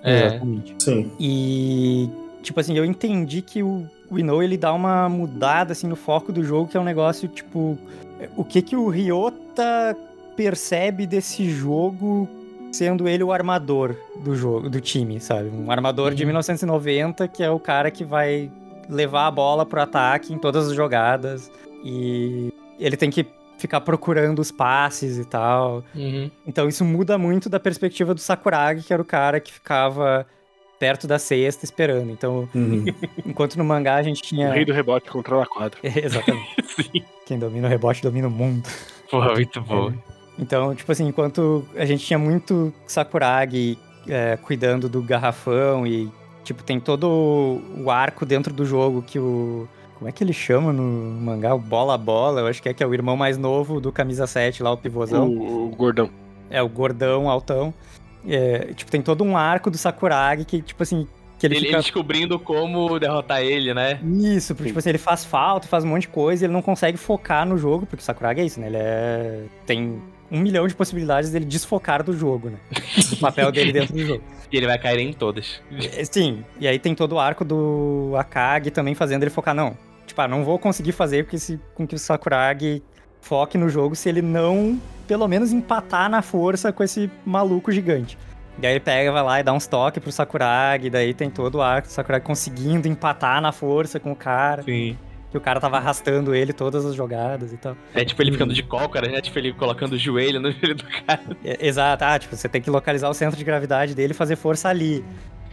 É. Exatamente. Sim. E, tipo assim, eu entendi que o, o Inoue, ele dá uma mudada, assim, no foco do jogo, que é um negócio, tipo... O que que o Ryota percebe desse jogo sendo ele o armador do jogo, do time, sabe? Um armador de Uhum. 1990, que é o cara que vai levar a bola pro ataque em todas as jogadas. E ele tem que ficar procurando os passes e tal. Uhum. Então isso muda muito da perspectiva do Sakuragi, que era o cara que ficava perto da cesta esperando. Então, Uhum. enquanto no mangá a gente O tinha. rei do rebote controla a quadra. Exatamente. Sim. Quem domina o rebote domina o mundo. Porra, muito bom. Então, tipo assim, enquanto a gente tinha muito Sakuragi é, cuidando do garrafão e, tipo, tem todo o arco dentro do jogo que o. Como é que ele chama no mangá? O bola a bola, eu acho que é que é o irmão mais novo do camisa 7 lá, o pivôzão. O, o gordão. É, o gordão, altão. É, tipo, tem todo um arco do Sakuragi que, tipo assim, que ele, Ele, fica... ele descobrindo como derrotar ele, né? Isso, porque, tipo assim, ele faz falta, faz um monte de coisa e ele não consegue focar no jogo, porque o Sakuragi é isso, né? Ele é... tem um milhão de possibilidades dele desfocar do jogo, né? Do papel dele dentro do jogo. E ele vai cair em todas. É, Sim, e aí tem todo o arco do Akagi também fazendo ele focar, não. Tipo, ah, não vou conseguir fazer com que, esse, com que o Sakuragi foque no jogo se ele não, pelo menos, empatar na força com esse maluco gigante. E aí ele pega, vai lá e dá uns toques pro Sakuragi, daí tem todo o arco do Sakuragi conseguindo empatar na força com o cara, Sim. Que o cara tava arrastando ele todas as jogadas e tal. É tipo ele ficando de cócara, né? Tipo ele colocando o joelho no joelho do cara. É, Exato, ah, tipo, você tem que localizar o centro de gravidade dele e fazer força ali.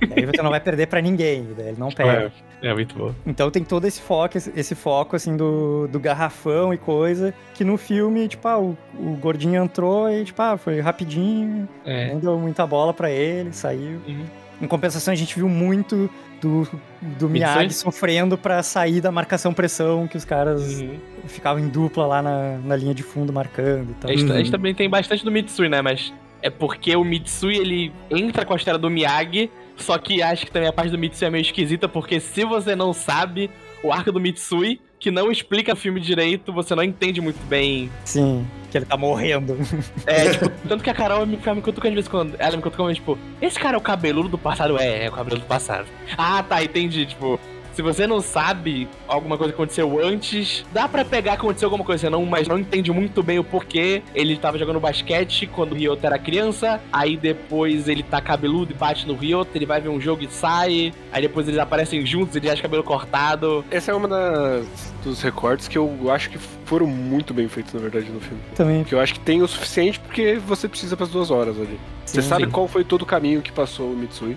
E aí você não vai perder pra ninguém, daí ele não pega. É, é muito bom. Então tem todo esse foco, esse, foco, assim, do, do garrafão e coisa, que no filme, tipo, ah, o, o gordinho entrou e, tipo, ah, foi rapidinho, É. não deu muita bola pra ele, saiu. Uhum. Em compensação, a gente viu muito do, do Mitsui? Miyagi sofrendo pra sair da marcação-pressão, que os caras Uhum. ficavam em dupla lá na, na linha de fundo marcando e tal. A gente, a gente Uhum. também tem bastante do Mitsui, né? Mas é porque o Mitsui, ele entra com a história do Miyagi, só que acho que também a parte do Mitsui é meio esquisita, porque se você não sabe, o arco do Mitsui, que não explica o filme direito, você não entende muito bem. Sim, que ele tá morrendo. É, tipo, tanto que a Carol me, me cutucando de vez em quando. Ela me cutucando, tipo, esse cara é o cabeludo do passado? É, é o cabeludo do passado. Ah, tá, entendi. Tipo, se você não sabe alguma coisa que aconteceu antes, dá para pegar que aconteceu alguma coisa, não, mas não entende muito bem o porquê. Ele tava jogando basquete quando o Ryota era criança, aí depois ele tá cabeludo e bate no Ryota, ele vai ver um jogo e sai, aí depois eles aparecem juntos, ele acha cabelo cortado. Essa é uma das, dos recortes que eu acho que foram muito bem feitos, na verdade, no filme. Também. Que eu acho que tem o suficiente porque você precisa para as duas horas ali. Sim, você sabe sim. qual foi todo o caminho que passou o Mitsui.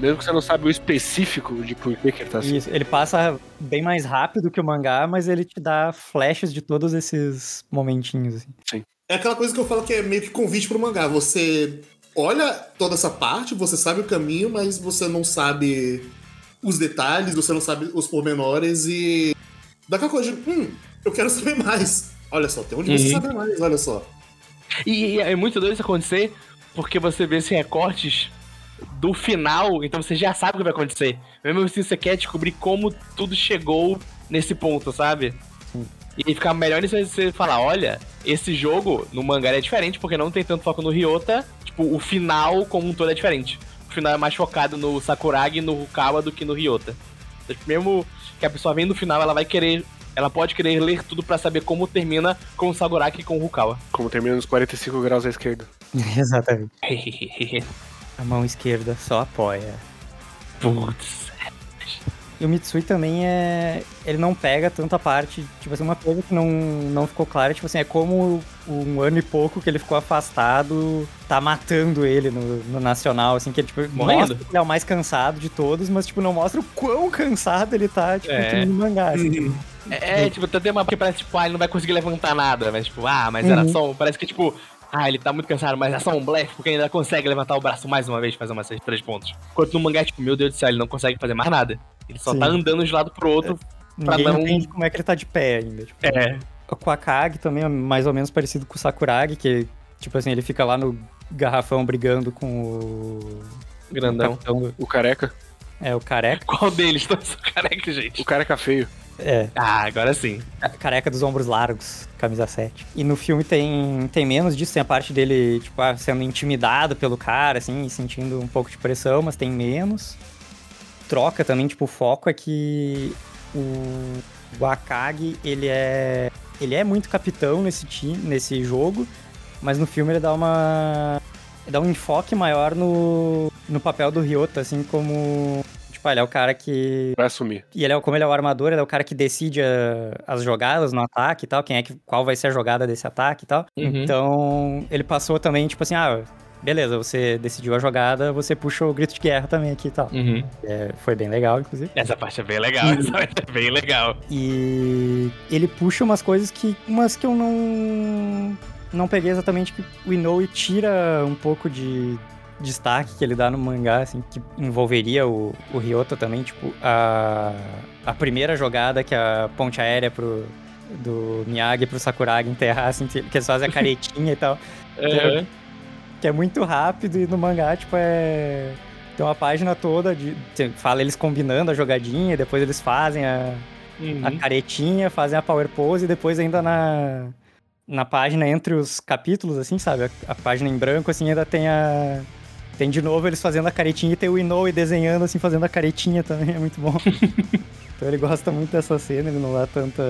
Mesmo que você não sabe o específico de por que, que ele tá assim. Isso, ele passa bem mais rápido que o mangá, mas ele te dá flashes de todos esses momentinhos. Assim. É aquela coisa que eu falo que é meio que convite pro mangá. Você olha toda essa parte, você sabe o caminho, mas você não sabe os detalhes, você não sabe os pormenores e. Dá aquela coisa de, hum, eu quero saber mais. Olha só, tem onde você Uhum. sabe mais, olha só. E, e é muito doido isso acontecer, porque você vê esses recortes do final, então você já sabe o que vai acontecer. Mesmo assim, você quer descobrir como tudo chegou nesse ponto, sabe? Sim. E fica melhor nisso você falar, olha, esse jogo no mangá é diferente, porque não tem tanto foco no Ryota, tipo, o final como um todo é diferente. O final é mais focado no Sakuragi e no Rukawa do que no Ryota. Então, tipo, mesmo que a pessoa vendo o final, ela vai querer. Ela pode querer ler tudo pra saber como termina com o Sakuragi e com o Rukawa. Como termina nos 45 graus à esquerda. Exatamente. A mão esquerda só apoia. Putz. E o Mitsui também é. Ele não pega tanta parte. Tipo assim, uma coisa que não, não ficou clara, tipo assim, é como um ano e pouco que ele ficou afastado tá matando ele no, no Nacional, assim, que ele, tipo, Morrendo. mostra que ele é o mais cansado de todos, mas, tipo, não mostra o quão cansado ele tá, tipo, É. no mangá. Assim. É, é, tipo, tem uma que parece, tipo, ah, ele não vai conseguir levantar nada, mas, tipo, ah, mas era Uhum. só um. Parece que, tipo, ah, ele tá muito cansado, mas é só um blefe, porque ele ainda consegue levantar o braço mais uma vez, fazer umas seis, três pontos. Enquanto no mangá, tipo, meu Deus do céu, ele não consegue fazer mais nada. Ele só Sim. tá andando de lado pro outro. Pra Ninguém não- entende como é que ele tá de pé ainda. Tipo. É. O Kwakage também é mais ou menos parecido com o Sakuragi, que, tipo assim, ele fica lá no garrafão brigando com o. Grandão. o O careca. É, o careca. Qual deles? Todos careca, gente. O careca feio. É, Ah, agora sim. careca dos ombros largos, camisa 7. E no filme tem, tem menos disso, tem a parte dele, tipo, ah, sendo intimidado pelo cara, assim, e sentindo um pouco de pressão, mas tem menos. Troca também, tipo, o foco é que o, o Akagi, ele é. Ele é muito capitão nesse time, nesse jogo, mas no filme ele dá uma. Ele dá um enfoque maior no, no papel do Ryota, assim, como. Tipo, ele é o cara que Vai assumir. e ele é, como ele é o armador, ele é o cara que decide a- as jogadas no ataque e tal, quem é que, qual vai ser a jogada desse ataque e tal. Uhum. Então, ele passou também, tipo assim, ah, beleza, você decidiu a jogada, você puxa o grito de guerra também aqui e tal. Uhum. É, foi bem legal, inclusive. Essa parte é bem legal, essa parte é bem legal. E ele puxa umas coisas que. umas que eu não. não peguei exatamente que o Inoue tira um pouco de destaque que ele dá no mangá, assim, que envolveria o, o Ryota também, tipo, a, a primeira jogada que a ponte aérea pro, do Miyagi pro Sakuragi enterrar, assim, que eles fazem a caretinha e tal, Uhum. que é muito rápido e no mangá, tipo, é... Tem uma página toda de... Fala eles combinando a jogadinha, depois eles fazem a, Uhum. a caretinha, fazem a power pose e depois ainda na, na página entre os capítulos, assim, sabe? A, a página em branco, assim, ainda tem a. Tem de novo eles fazendo a caretinha e tem o Inoue desenhando, assim, fazendo a caretinha também, é muito bom. então ele gosta muito dessa cena, ele não dá tanta,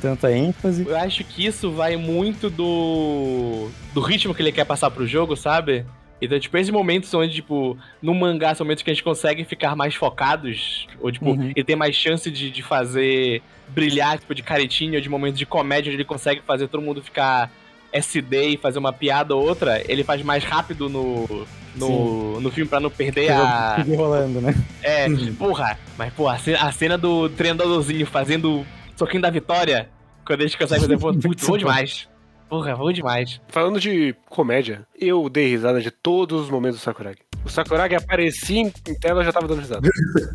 tanta ênfase. Eu acho que isso vai muito do. do ritmo que ele quer passar pro jogo, sabe? Então, tipo, esses momentos onde, tipo, no mangá são momentos que a gente consegue ficar mais focados, ou, tipo, Uhum. ele tem mais chance de, de fazer brilhar, tipo, de caretinha, ou de momentos de comédia onde ele consegue fazer todo mundo ficar SD e fazer uma piada ou outra, ele faz mais rápido no, no, no filme pra não perder a. Seguir rolando, né? É, porra, mas, porra, a cena, a cena do treinadorzinho fazendo soquinho da vitória, quando eles conseguem fazer, pô, putz, bom demais. Porra, bom demais. Falando de comédia, eu dei risada de todos os momentos do Sakuragi. O Sakuragi aparecia em tela e eu já tava dando risada.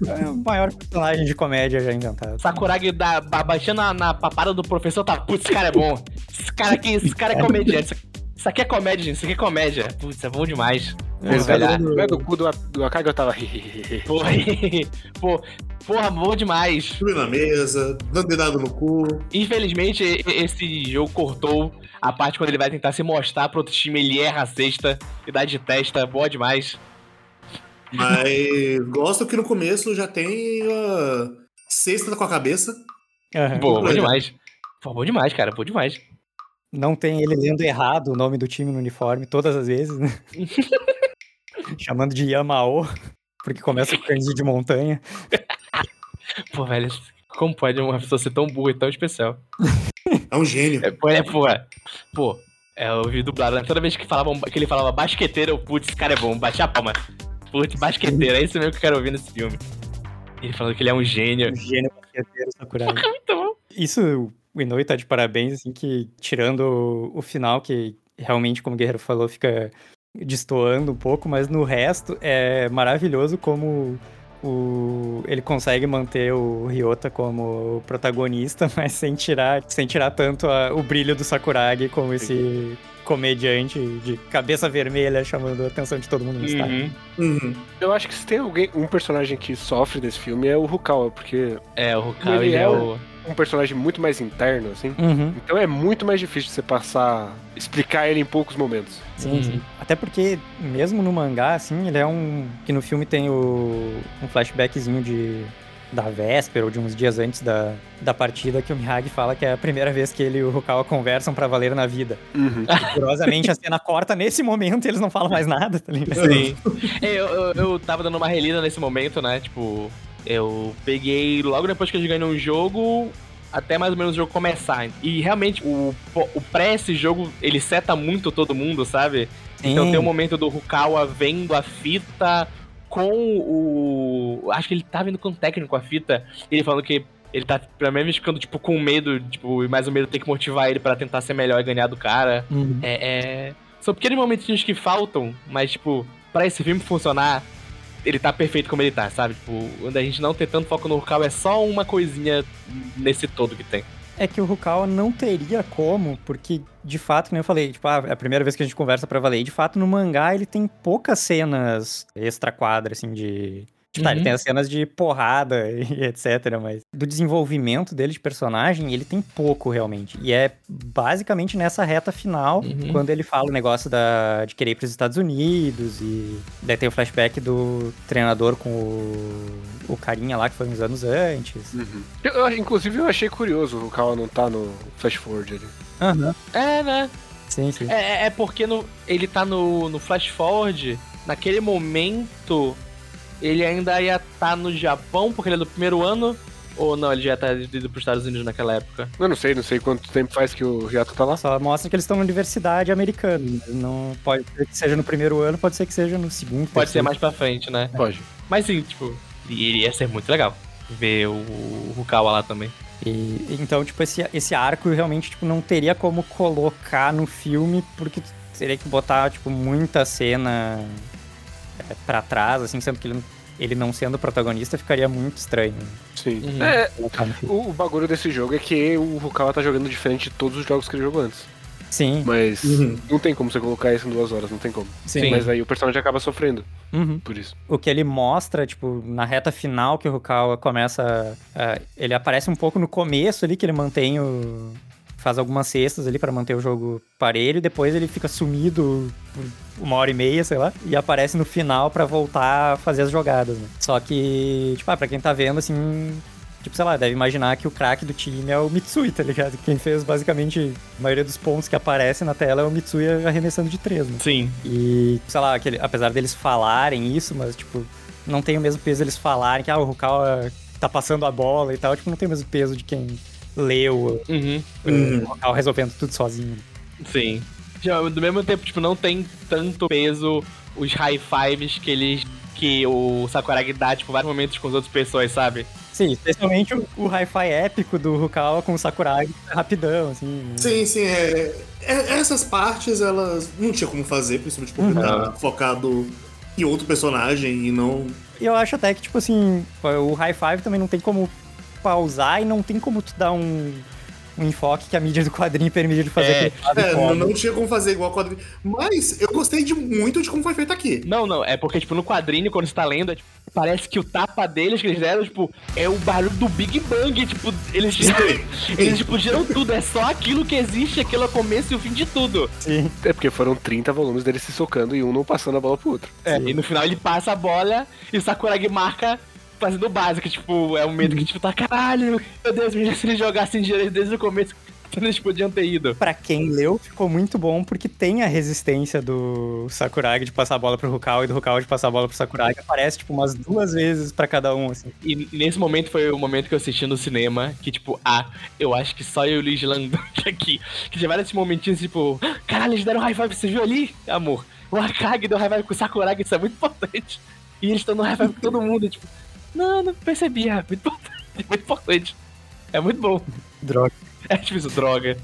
É o maior personagem de comédia já inventado. Sakuragi da, ba- baixando na, na papada do professor, tá, putz, esse cara é bom. Esse cara aqui, esse cara é comediante. Isso, aqui é comédia, gente, isso aqui é comédia. Putz, é bom demais. É do cu do, do Akagi, eu tava. Porra, pô, porra, bom demais. Subiu na mesa, dando dedado no cu. Infelizmente, esse jogo cortou a parte quando ele vai tentar se mostrar pro outro time, ele erra a cesta e dá de testa, boa demais. Mas gosto que no começo já tem a cesta com a cabeça. Aham. Boa, boa legal. demais. Pô, bom demais, cara, bom demais. Não tem ele lendo errado o nome do time no uniforme todas as vezes, né? Chamando de Yamao, porque começa com canjica de montanha. Pô, velho, como pode uma pessoa ser tão burra e tão especial? É um gênio. É, pô, é, pô, é. Pô, é, eu ouvi dublado, né? Toda vez que, falavam, que ele falava basqueteiro, eu, putz, esse cara é bom, bati a palma. Putz, basqueteiro, é isso mesmo que eu quero ouvir nesse filme. Ele falando que ele é um gênio. O gênio basqueteiro Sakurai. Muito bom. Isso, o Inoue tá de parabéns, assim, que tirando o, o final, que realmente, como o Guerreiro falou, fica destoando um pouco, mas no resto é maravilhoso como o, ele consegue manter o Ryota como protagonista, mas sem tirar, sem tirar tanto a- o brilho do Sakuragi como esse comediante de cabeça vermelha chamando a atenção de todo mundo no estádio. Uhum. Uhum. Eu acho que se tem alguém, um personagem que sofre desse filme é o Rukawa, porque É, o Rukau, Ele ele, é é o- o... um personagem muito mais interno, assim. Uhum. Então é muito mais difícil você passar, explicar ele em poucos momentos. Sim, Uhum. sim. Até porque, mesmo no mangá, assim, ele é um. Que no filme tem o... um flashbackzinho de. Da véspera ou de uns dias antes da, da partida que o Miyagi fala que é a primeira vez que ele e o Rukawa conversam pra valer na vida. Uhum. E, curiosamente, a cena corta nesse momento e eles não falam mais nada, tá ligado? Sim. Eu, eu, eu tava dando uma relida nesse momento, né? Tipo, eu peguei logo depois que eles ganham um jogo, até mais ou menos o jogo começar. E realmente, o, o pré esse jogo, ele seta muito todo mundo, sabe? Então Sim. tem o momento do Rukawa vendo a fita com o. Acho que ele tá vendo com o técnico a fita. Ele falando que ele tá, pelo menos, ficando, tipo, com medo, tipo, e mais o medo tem que motivar ele pra tentar ser melhor e ganhar do cara. Uhum. É, é... São pequenos momentinhos que faltam, mas, tipo, pra esse filme funcionar, ele tá perfeito como ele tá, sabe? Tipo, onde a gente não tem tanto foco no Rukawa é só uma coisinha nesse todo que tem. É que o Rukawa não teria como, porque, de fato, como eu falei, tipo, ah, é a primeira vez que a gente conversa pra valer. De fato, no mangá ele tem poucas cenas extra-quadra, assim, de. Tipo, tá, ele Uhum. tem as cenas de porrada e etc, mas do desenvolvimento dele de personagem, ele tem pouco realmente. E é basicamente nessa reta final, Uhum. quando ele fala o negócio da, de querer ir pros Estados Unidos, e daí tem o flashback do treinador com o, o carinha lá que foi uns anos antes. Uhum. Eu, inclusive, eu achei curioso o Rukawa não tá no Flash Forward ali. Aham. É, né? Sim, sim. É, é- é porque no, ele tá no, no Flash Forward, naquele momento, ele ainda ia estar no Japão, porque ele é do primeiro ano. Ou não, ele já tá ido pros Estados Unidos naquela época. Eu não sei, não sei quanto tempo faz que o Ryato tá lá. Só mostra que eles estão na universidade americana. Não pode ser que seja no primeiro ano, pode ser que seja no segundo. Pode ser terceiro. mais pra frente, né? Pode. Mas sim, tipo, iria ser muito legal ver o Rukawa lá também. E, então, tipo, esse, esse arco realmente tipo, não teria como colocar no filme, porque teria que botar, tipo, muita cena é, pra trás, assim, sendo que ele, ele não sendo o protagonista ficaria muito estranho Sim. Uhum. É, filme. o, o bagulho desse jogo é que o Rukawa tá jogando diferente de todos os jogos que ele jogou antes. Sim, Mas Uhum. não tem como você colocar isso em duas horas, não tem como. sim. Mas aí o personagem acaba sofrendo Uhum. por isso. O que ele mostra, tipo, na reta final que o Rukawa começa. a- ele aparece um pouco no começo ali, que ele mantém o. Faz algumas cestas ali pra manter o jogo parelho, depois ele fica sumido por uma hora e meia, sei lá, e aparece no final pra voltar a fazer as jogadas, né? Só que, tipo, ah, pra quem tá vendo, assim, tipo, sei lá, deve imaginar que o craque do time é o Mitsui, tá ligado? Quem fez basicamente a maioria dos pontos que aparecem na tela é o Mitsui arremessando de três, né? Sim. E, sei lá, aquele, apesar deles falarem isso, mas, tipo, não tem o mesmo peso eles falarem que, ah, o Rukawa tá passando a bola e tal. Tipo, não tem o mesmo peso de quem leu Uhum. O Rukawa resolvendo tudo sozinho. Sim. Já, do mesmo tempo, tipo, não tem tanto peso os high fives que eles. que o Sakuragi dá, tipo, vários momentos com as outras pessoas, sabe? Sim, especialmente o, o hi-fi épico do Rukawa com o Sakuragi rapidão, assim. né? Sim, sim. É, é- essas partes, elas não tinha como fazer, principalmente porque Uhum. tá focado em outro personagem e não. E eu acho até que, tipo assim, o high five também não tem como pausar e não tem como tu dar um, um enfoque que a mídia do quadrinho permite de fazer É, É, não, tinha como fazer igual quadrinho. Mas eu gostei de muito de como foi feito aqui. Não, não, é porque, tipo, no quadrinho, quando você tá lendo, é, tipo, parece que o tapa deles que eles deram, tipo, é o barulho do Big Bang, tipo, eles, eles explodiram tudo, é só aquilo que existe, aquilo é o começo e o fim de tudo. Sim. É porque foram 30 volumes deles se socando e um não passando a bola pro outro. É, e no final ele passa a bola e o Sakuragi marca fazendo o básico, tipo, é um medo que, tipo, tá, caralho, meu Deus, se eles jogassem direito desde o começo, eles podiam ter ido. Pra quem leu, ficou muito bom, porque tem a resistência do Sakuragi de passar a bola pro Rukal e do Rukal de passar a bola pro Sakuragi. Aparece, tipo, umas duas vezes pra cada um, assim. E nesse momento foi o momento que eu assisti no cinema, que tipo, ah, eu acho que só eu e o Luiz Landank aqui. Que tiveram esses momentinhos, tipo, caralho, eles deram high five, você viu ali, amor? O Akagi deu high five com o Sakuragi, isso é muito importante. E eles estão no high five com todo mundo, tipo, não, não percebi, é muito importante, muito importante. É muito bom. Droga. É tipo isso, droga.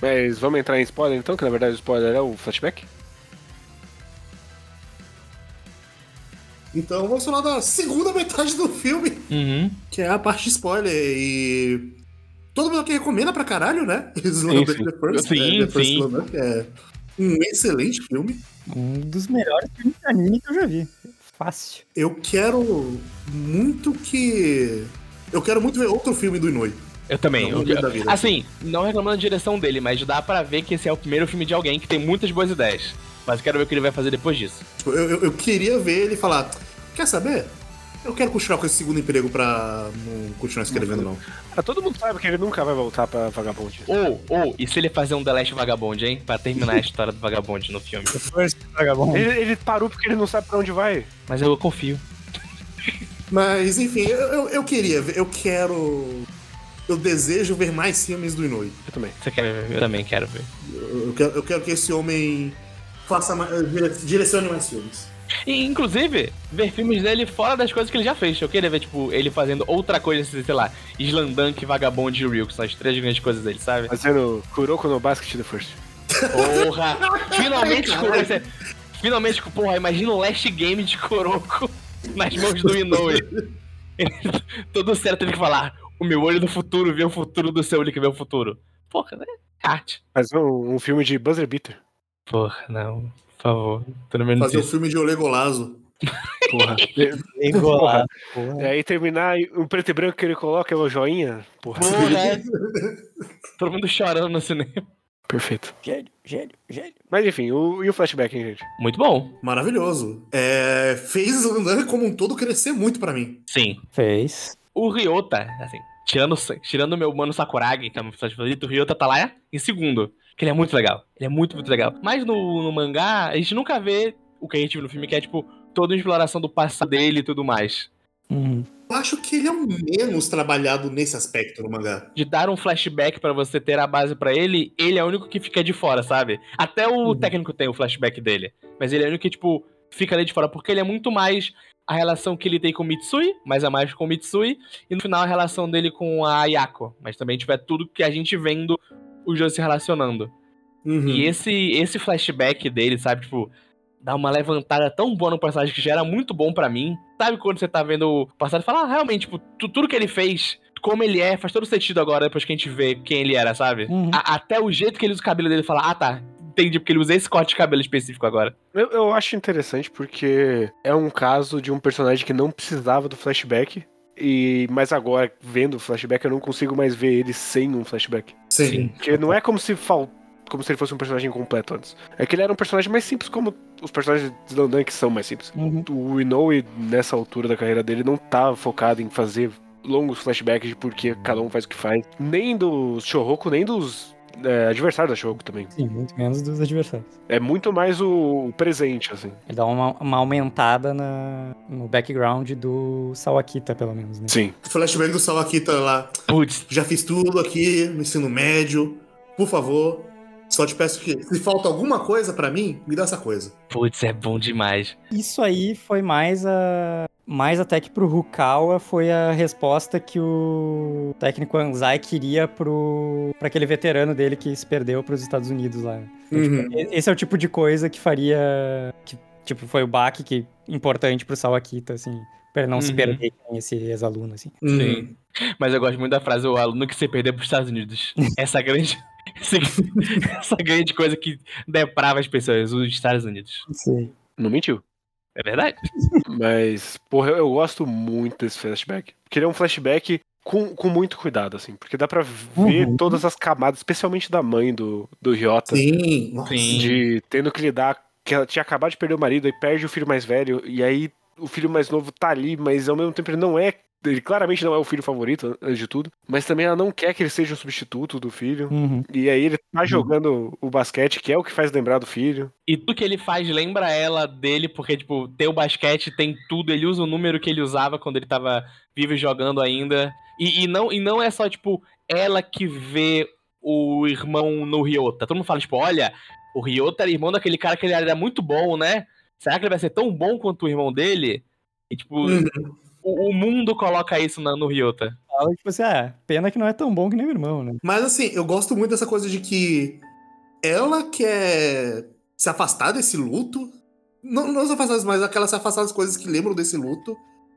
Mas vamos entrar em spoiler então, que na verdade o spoiler é o flashback? Então vamos falar da segunda metade do filme, Uhum. que é a parte de spoiler. E. Todo mundo aqui recomenda pra caralho, né? Slumdog sim. The First, Sim, né? The First sim. Slumdog, é um excelente filme. Um dos melhores filmes de anime que eu já vi. Fácil. Eu quero muito que. Eu quero muito ver outro filme do Inoi. Eu também. Não, eu- momento da vida. assim, não reclamando da direção dele, mas dá pra ver que esse é o primeiro filme de alguém que tem muitas boas ideias. Mas eu quero ver o que ele vai fazer depois disso. Tipo, Eu, eu, eu queria ver ele falar: Quer saber? Eu quero continuar com esse segundo emprego pra não continuar escrevendo, não. Ah, todo mundo sabe que ele nunca vai voltar pra Vagabond. Ou, ou, e se ele fazer um The Last Vagabond, hein? Pra terminar a história do Vagabond no filme. Ele, ele parou porque ele não sabe pra onde vai. Mas eu confio. Mas, enfim, eu, eu, eu queria ver, eu quero. Eu desejo ver mais filmes do Inoi. Eu também. Você quer ver? Eu também quero ver. Eu, eu quero, eu quero que esse homem faça mais, dire- direcione mais filmes. E, inclusive, ver filmes dele fora das coisas que ele já fez. Eu queria ver, tipo, ele fazendo outra coisa, sei lá, Islandank, Vagabond e Real, que são as três grandes coisas dele, sabe? Fazendo Kuroko no Basket The First. Porra! finalmente, finalmente, porra, imagina o Last Game de Kuroko nas mãos do Inoue. Todo certo teve que falar, o meu olho do futuro vê o futuro do seu olho que vê o futuro. Porra, né? Arte. Fazer um, um filme de Buzzer Beater. Porra, não. Por favor. Pelo menos Fazer o isso. filme de Olegolazo. Porra. Legolas. e aí terminar um preto e branco que ele coloca é o joinha. Porra. Porra, é. Todo mundo chorando no cinema. Perfeito. Gênio, gênio, gênio. Mas enfim, o, e o flashback, hein, gente? Muito bom. Maravilhoso. É, fez Slandan como um todo crescer muito pra mim. Sim. Fez. O Ryota, assim, tirando tirando o meu mano Sakuragi, que é o meu personagem favorito, o Ryota tá lá em segundo. Que ele é muito legal. Ele é muito, muito legal. Mas no, no mangá, a gente nunca vê o que a gente viu no filme, que é, tipo, toda a exploração do passado dele e tudo mais. Uhum. Eu acho que ele é o menos trabalhado nesse aspecto no mangá. De dar um flashback pra você ter a base pra ele, ele é o único que fica de fora, sabe? Até o Uhum. técnico tem o flashback dele. Mas ele é o único que, tipo, fica ali de fora, porque ele é muito mais a relação que ele tem com o Mitsui, mas é mais com o Mitsui, e no final a relação dele com a Ayako. Mas também, tipo, é tudo que a gente vendo os dois se relacionando. Uhum. E esse, esse flashback dele, sabe, tipo, dá uma levantada tão boa no personagem que já era muito bom pra mim. Sabe quando você tá vendo o passado e fala, ah, realmente, tipo, tu- tudo que ele fez, como ele é, faz todo sentido agora depois que a gente vê quem ele era, sabe? Uhum. A- até o jeito que ele usa o cabelo dele fala, ah, tá, entendi, porque ele usa esse corte de cabelo específico agora. Eu, eu acho interessante porque é um caso de um personagem que não precisava do flashback. E, mas agora, vendo o flashback, eu não consigo mais ver ele sem um flashback. Sim. Porque não é como se fal... como se ele fosse um personagem completo antes. É que ele era um personagem mais simples, como os personagens de Slandan que são mais simples. Uhum. O Inoue, nessa altura da carreira dele, não tá focado em fazer longos flashbacks de por que cada um faz o que faz. Nem dos Shouhoku, nem dos é, adversários da Shouhoku também. Sim, muito menos dos adversários. É muito mais o, presente, assim. Ele dá uma, uma aumentada na, no background do Sawakita, pelo menos, né? Sim. Flashback do Sawakita lá. Putz, Já fiz tudo aqui no ensino médio. Por favor, só te peço que se falta alguma coisa pra mim, me dá essa coisa. putz, é bom demais. Isso aí foi mais a. Mais até que pro Rukawa foi a resposta que o técnico Anzai queria pro. pra aquele veterano dele que se perdeu pros Estados Unidos lá. Então, Uhum. tipo, esse é o tipo de coisa que faria. Que, tipo, foi o baque que importante pro Sawakita, assim, pra ele não se Uhum. perder com esse ex-aluno, assim. Sim. Mas eu gosto muito da frase, o aluno que se perder pros Estados Unidos. Essa grande. essa grande coisa que deprava as pessoas, os Estados Unidos. Sim. Não mentiu. É verdade? Mas, porra, eu, eu gosto muito desse flashback. Porque ele é um flashback com, com muito cuidado, assim. Porque dá pra ver Uhum. todas as camadas, especialmente da mãe do, do Ryota. Sim. Sim. De tendo que lidar. Que ela tinha acabado de perder o marido, aí perde o filho mais velho. E aí o filho mais novo tá ali, mas ao mesmo tempo ele não é. Ele claramente não é o filho favorito, antes de tudo. Mas também ela não quer que ele seja o substituto do filho. Uhum. E aí ele tá jogando o basquete, que é o que faz lembrar do filho. E tudo que ele faz lembra ela dele, porque, tipo, tem o basquete, tem tudo. Ele usa o número que ele usava quando ele tava vivo e jogando ainda. E, e não, e não é só, tipo, ela que vê o irmão no Ryota. Todo mundo fala, tipo, olha, o Ryota era irmão daquele cara que ele era muito bom, né? Será que ele vai ser tão bom quanto o irmão dele? E, tipo, Uhum. O, o mundo coloca isso na- no Ryota. Fala, tipo assim, ah, pena que não é tão bom que nem o irmão, né? Mas assim, eu gosto muito dessa coisa de que ela quer se afastar desse luto. Não, não se afastar, mas aquela se afastar das coisas que lembram desse luto.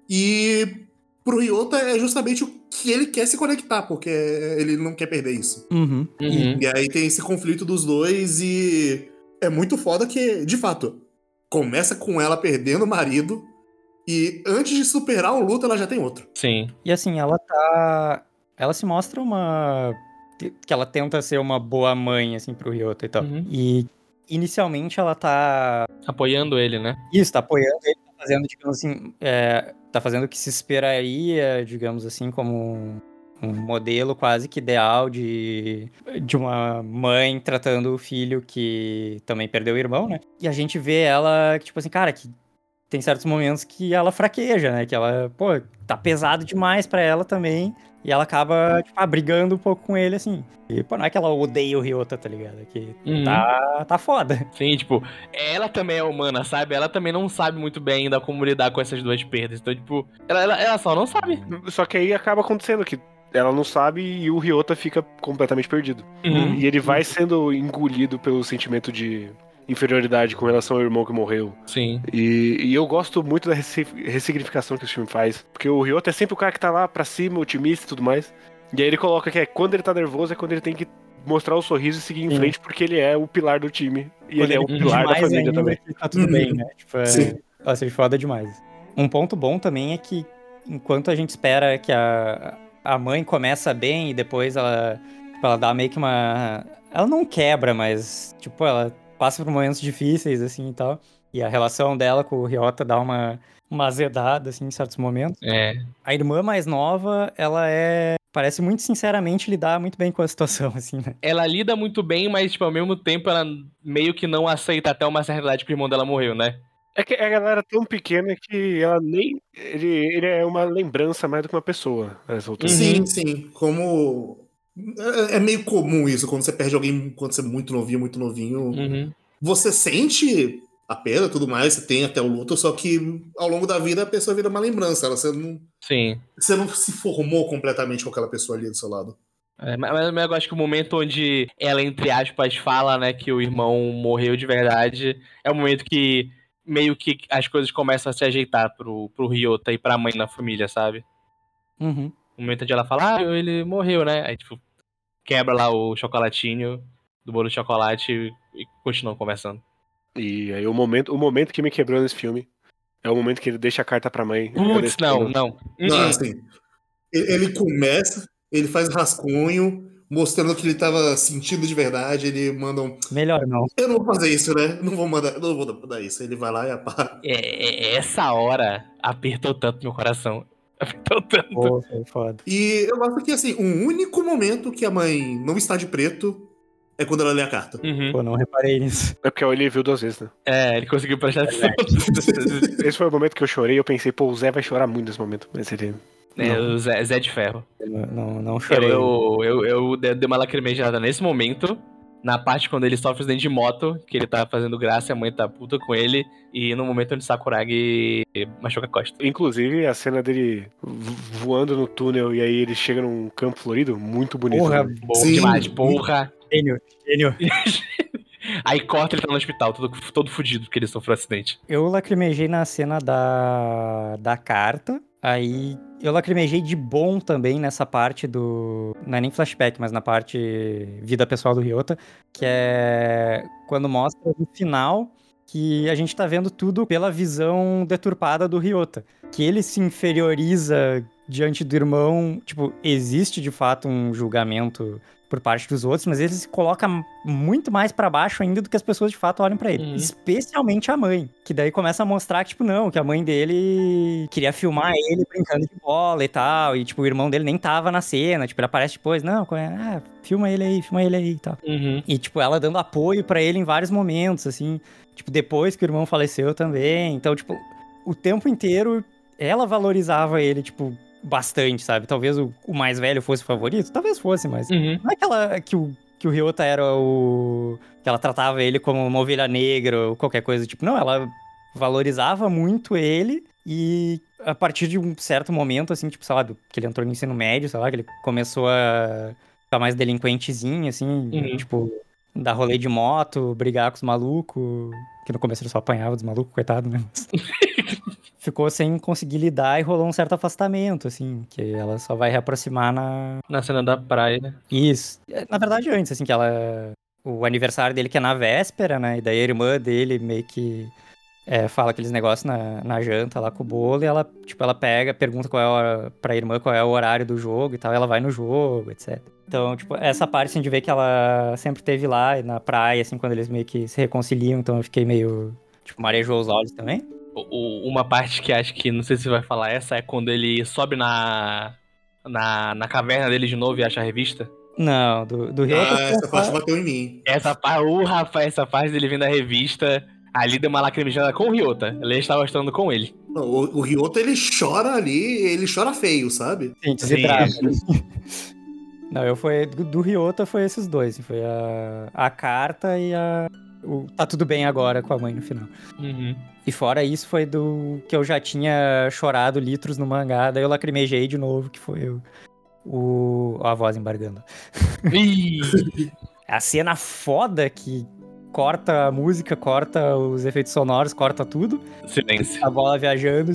E pro Ryota é justamente o que ele quer se conectar, porque ele não quer perder isso. Uhum. Uhum. E aí tem esse conflito dos dois e é muito foda que, de fato, começa com ela perdendo o marido e antes de superar o luto ela já tem outro. Sim. E assim, ela tá. Ela se mostra uma. que- ela tenta ser uma boa mãe, assim, pro Ryota e tal. Uhum. E inicialmente ela tá. Apoiando ele, né? Isso, tá apoiando ele, tá fazendo, digamos assim. é, tá fazendo o que se esperaria, digamos assim, como um, um modelo quase que ideal de, de uma mãe tratando o filho que também perdeu o irmão, né? E a gente vê ela, tipo assim, cara, que tem certos momentos que ela fraqueja, né? Que ela, pô, tá pesado demais pra ela também. E ela acaba, tipo, ah, brigando um pouco com ele, assim. E, pô, não é que ela odeia o Ryota, tá ligado? É que Uhum. tá, tá foda. Sim, tipo, ela também é humana, sabe? Ela também não sabe muito bem ainda como lidar com essas duas perdas. Então, tipo, ela, ela, ela só não sabe. Só que aí acaba acontecendo que ela não sabe e o Ryota fica completamente perdido. Uhum. E ele vai sendo engolido pelo sentimento de inferioridade com relação ao irmão que morreu. Sim. E, e eu gosto muito da ressi- ressignificação que esse filme faz. Porque o Ryota é sempre o cara que tá lá pra cima, otimista e tudo mais. E aí ele coloca que é quando ele tá nervoso é quando ele tem que mostrar o sorriso e seguir em Sim. frente, porque ele é o pilar do time. E Quando ele é o finge pilar da família ainda também. Tá tudo bem, né? Tipo, é... Sim. Nossa, ele foda demais. Um ponto bom também é que enquanto a gente espera que a, a mãe começa bem e depois ela, tipo, ela dá meio que uma. Ela não quebra, mas, tipo, ela passa por momentos difíceis, assim e tal. E a relação dela com o Ryota dá uma, uma azedada, assim, em certos momentos. É. A irmã mais nova, ela é. Parece muito sinceramente lidar muito bem com a situação, assim, né? Ela lida muito bem, mas, tipo, ao mesmo tempo ela meio que não aceita até uma certa idade que o irmão dela morreu, né? É que a galera é tão pequena que ela nem. Ele, ele é uma lembrança mais do que uma pessoa. Essa altura. Uhum. Sim, sim. Como. É, é meio comum isso, quando você perde alguém quando você é muito novinho, muito novinho. Uhum. Você sente a perda e tudo mais, você tem até o luto, só que ao longo da vida a pessoa vira uma lembrança. Ela, você, não, Sim. você não se formou completamente com aquela pessoa ali do seu lado. É, mas, mas eu acho que o momento onde ela, entre aspas, fala, né, que o irmão morreu de verdade, é o momento que meio que as coisas começam a se ajeitar pro, pro Ryota e pra mãe na família, sabe? Uhum. O momento onde ela fala, ah, ele morreu, né? Aí, tipo, quebra lá o chocolatinho do bolo de chocolate e, continuam conversando. E aí o momento, o momento que me quebrou nesse filme é o momento que ele deixa a carta pra mãe. Putz, não, não. Não, Uhum. assim, ele começa, ele faz rascunho, mostrando que ele tava sentindo de verdade, ele manda um. Melhor não. Eu não vou fazer isso, né? Não vou mandar, não vou dar isso. Ele vai lá e apaga. É, é- essa hora apertou tanto meu coração. Apertou tanto. Pô, foi foda. E eu gosto que, assim, o único momento que a mãe não está de preto é quando ela lê a carta. Uhum. Pô, não reparei nisso. É porque ele viu duas vezes, né? É, ele conseguiu prestar atenção. Esse foi o momento que eu chorei eu pensei, pô, o Zé vai chorar muito nesse momento. Mas ele. É, o Zé, Zé de Ferro. Não, não, não Eu, chorei. eu, eu, eu dei dei uma lacrimejada nesse momento. Na parte quando ele sofre o acidente de moto, que ele tá fazendo graça e a mãe tá puta com ele. E no momento onde Sakuragi machuca a costa. Inclusive, a cena dele vo- voando no túnel e aí ele chega num campo florido, muito bonito. Porra, né? Bom Sim. demais, porra. gênio, gênio. Aí corta ele tá no hospital, todo, todo fudido porque ele sofreu um acidente. Eu lacrimejei na cena da, da carta. Aí eu lacrimejei de bom também nessa parte do. Não é nem flashback, mas na parte vida pessoal do Ryota, que é quando mostra no final que a gente tá vendo tudo pela visão deturpada do Ryota. Que ele se inferioriza diante do irmão. Tipo, existe de fato um julgamento por parte dos outros, mas ele se coloca muito mais para baixo ainda do que as pessoas de fato olham para ele. Uhum. Especialmente a mãe, que daí começa a mostrar que, tipo, não, que a mãe dele queria filmar ele brincando de bola e tal, e, tipo, o irmão dele nem tava na cena, tipo, ele aparece depois, não, ah, filma ele aí, filma ele aí e tal. Uhum. E, tipo, ela dando apoio para ele em vários momentos, assim, tipo, depois que o irmão faleceu também, então, tipo, o tempo inteiro ela valorizava ele, tipo, bastante, sabe? Talvez o, o mais velho fosse o favorito, talvez fosse, mas uhum. não é aquela que o, que o Ryota era o. que ela tratava ele como uma ovelha negra ou qualquer coisa, tipo, não, ela valorizava muito ele e a partir de um certo momento, assim, tipo, sei lá, que ele entrou no ensino médio, sei lá, que ele começou a ficar mais delinquentezinho, assim, uhum. tipo, dar rolê de moto, brigar com os malucos, que no começo ele só apanhava dos malucos, coitado, né? ficou sem conseguir lidar e rolou um certo afastamento, assim, que ela só vai reaproximar na... Na cena da praia, né? Isso. Na verdade, antes, assim, que ela... O aniversário dele que é na véspera, né? E daí a irmã dele meio que é, fala aqueles negócios na, na janta lá com o bolo e ela, tipo, ela pega, pergunta qual é a, pra irmã qual é o horário do jogo e tal, e ela vai no jogo, etc. Então, tipo, essa parte, assim, de ver que ela sempre teve lá na praia, assim, quando eles meio que se reconciliam, então eu fiquei meio, tipo, marejou os olhos também. O, uma parte que acho que, não sei se você vai falar essa, é quando ele sobe na, na, na caverna dele de novo e acha a revista. Não, do, do Rio. Ah, essa parte bateu em mim. Essa parte, o rapaz, essa parte dele vendo a revista, ali deu uma lacrimejada com o Ryota. Ele estava estando com ele. Não, o, o Ryota, ele chora ali, ele chora feio, sabe? Sim, Sim. Não, eu fui. Do, do Ryota foi esses dois. Foi a, a carta e a. O, tá tudo bem agora com a mãe no final. Uhum. E fora isso, foi do que eu já tinha chorado litros no mangá, daí eu lacrimejei de novo, que foi o. o a voz embargando. a cena foda que corta a música, corta os efeitos sonoros, corta tudo. Silêncio. A bola viajando.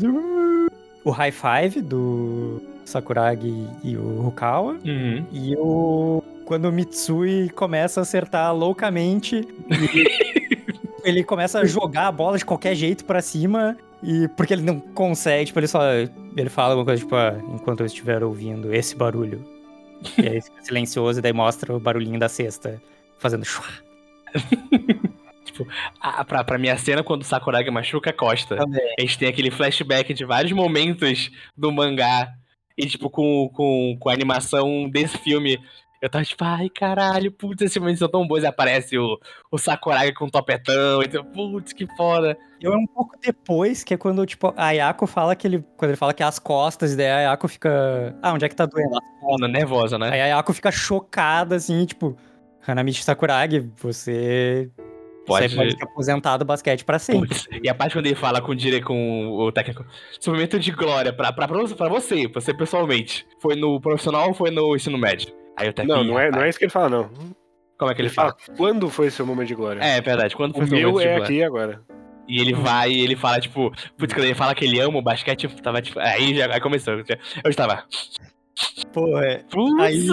O high five do Sakuragi e o Rukawa. Uhum. E o. Quando o Mitsui começa a acertar loucamente. Ele começa a jogar a bola de qualquer jeito para cima e porque ele não consegue, tipo, ele só ele fala alguma coisa tipo, ah, enquanto eu estiver ouvindo esse barulho. e aí fica silencioso e daí mostra o barulhinho da cesta fazendo chua. tipo, a, pra, pra minha cena, quando o Sakuragi machuca, Costa. Também. A gente tem aquele flashback de vários momentos do mangá. E, tipo, com, com, com a animação desse filme eu tava tipo, ai caralho, putz, esses momentos são tão bons. E aparece o, o Sakuragi com o topetão, então, putz, que foda. Eu é um pouco depois, que é quando, tipo, a Ayako fala que ele. Quando ele fala que é as costas, e daí a Ayako fica. Ah, onde é que tá doendo? Foda, nervosa, né? Aí a Ayako fica chocada, assim, tipo, Hanamichi Sakuragi, você Pode... Você pode ficar aposentado do basquete pra sempre. Putz. E a parte quando ele fala com o dire com o técnico, esse momento de glória pra, pra, pra você, você pessoalmente, foi no profissional ou foi no ensino médio? Aí até Não, não é, não é isso que ele fala, não. Como é que ele, ele fala? fala? Quando foi seu momento de glória? É, é verdade. Quando foi o seu meu momento é de glória? aqui agora. E ele vai e ele fala, tipo, putz, quando ele fala que ele ama o basquete, tava tipo. Aí já aí começou. Eu estava. Pô, é. Putz. Aí.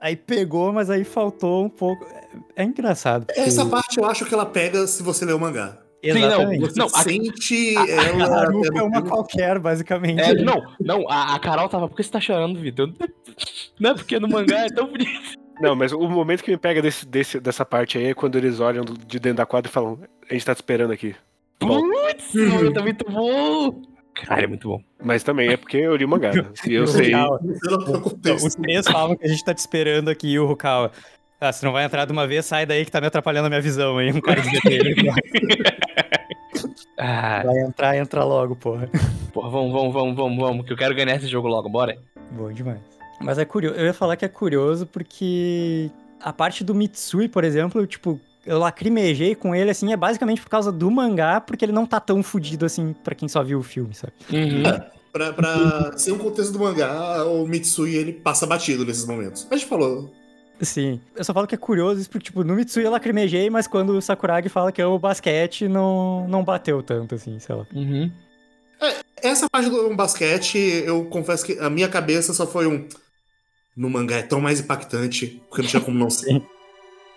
Aí pegou, mas aí faltou um pouco. É, é engraçado. Porque... Essa parte eu acho que ela pega se você ler o mangá. Exatamente. Sim, não, você não, sente a, ela. A é uma qualquer, basicamente. É, não, não, a, a, Carol tava. Por que você tá chorando, Vitor? Não, porque no mangá é tão bonito. Não, mas o momento que me pega desse, desse, dessa parte aí é quando eles olham de dentro da quadra e falam: A gente tá te esperando aqui. Putz, tá muito bom! Cara, é muito bom. Mas também é porque eu li o mangá. Né? E eu sei. Os três falam que a gente tá te esperando aqui, o Rukawa. Ah, se não vai entrar de uma vez, sai daí que tá me atrapalhando a minha visão aí. Um cara de ah. Vai entrar, entra logo, porra. Porra, vamos, vamos, vamos, vamos, vamos, que eu quero ganhar esse jogo logo, bora. Bom demais. Mas é curioso, eu ia falar que é curioso porque a parte do Mitsui, por exemplo, tipo, eu lacrimejei com ele, assim, é basicamente por causa do mangá, porque ele não tá tão fudido, assim, pra quem só viu o filme, sabe? Uhum. É, pra, pra ser um contexto do mangá, o Mitsui, ele passa batido nesses momentos. A gente falou Sim. Eu só falo que é curioso isso porque, tipo, no Mitsui eu lacrimejei, mas quando o Sakuragi fala que ama o basquete, não, não bateu tanto, assim, sei lá. Uhum. Essa parte do basquete, eu confesso que a minha cabeça só foi um. No mangá é tão mais impactante, porque não tinha como não ser.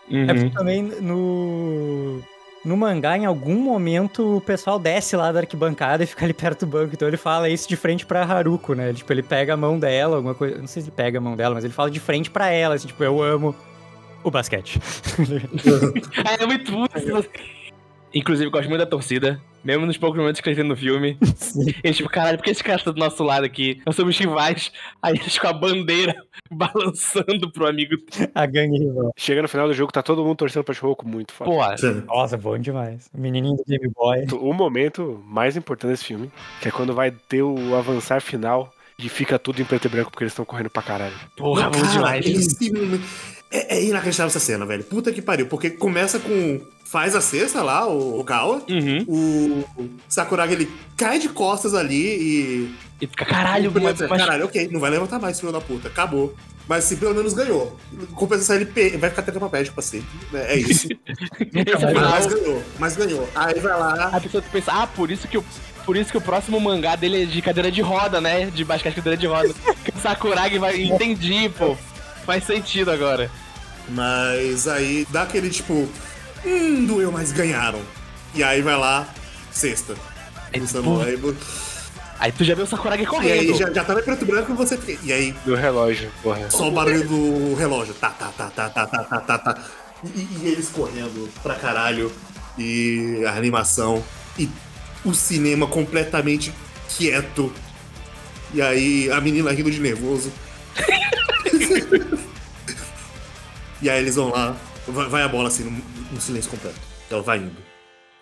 Uhum. É porque também no. No mangá, em algum momento, o pessoal desce lá da arquibancada e fica ali perto do banco. Então ele fala isso de frente pra Haruko, né? Ele, tipo, ele pega a mão dela, alguma coisa. Não sei se ele pega a mão dela, mas ele fala de frente pra ela, assim, tipo, eu amo o basquete. É muito muito. Inclusive, eu gosto muito da torcida. Mesmo nos poucos momentos que eles têm no filme. Sim. Eles, tipo, caralho, por que esse cara tá do nosso lado aqui? Nós somos rivais. Aí eles com a bandeira balançando pro amigo. A gangue rival. Chega no final do jogo, tá todo mundo torcendo pra Shihoko muito foda. Pô, Nossa, bom demais. O menininho do Game Boy. O momento mais importante desse filme, que é quando vai ter o avançar final e fica tudo em preto e branco porque eles estão correndo pra caralho. porra, bom demais. esse momento- É, é inacreditável essa cena, velho. Puta que pariu. Porque começa com. Faz a cesta lá, o, o Gawa. Uhum. O Sakuragi ele cai de costas ali e. E fica, caralho, mas, mas Caralho, ok, não vai levantar mais, filho da puta. Acabou. Mas se pelo menos ganhou. Compensação ele pe- vai ficar papel pra sempre. É isso. mas ganhou, mas ganhou. Aí vai lá. a pessoa pensa, ah, por isso que o. Por isso que o próximo mangá dele é de cadeira de roda, né? De basquete cadeira de roda. o Sakuragi vai. Entendi, pô. Faz sentido agora. Mas aí dá aquele tipo. Hum, doeu, mas ganharam. E aí vai lá, sexta. Aí tu já viu o Sakuragi correndo. E aí já, já tá no preto branco e você. E aí. Do relógio. Só o barulho do relógio. Tá, tá, tá, tá, tá, tá, tá, tá. tá. E, e eles correndo pra caralho. E a animação. E o cinema completamente quieto. E aí a menina rindo de nervoso. e aí eles vão lá. Vai, a bola assim, no, silêncio completo. Ela vai indo.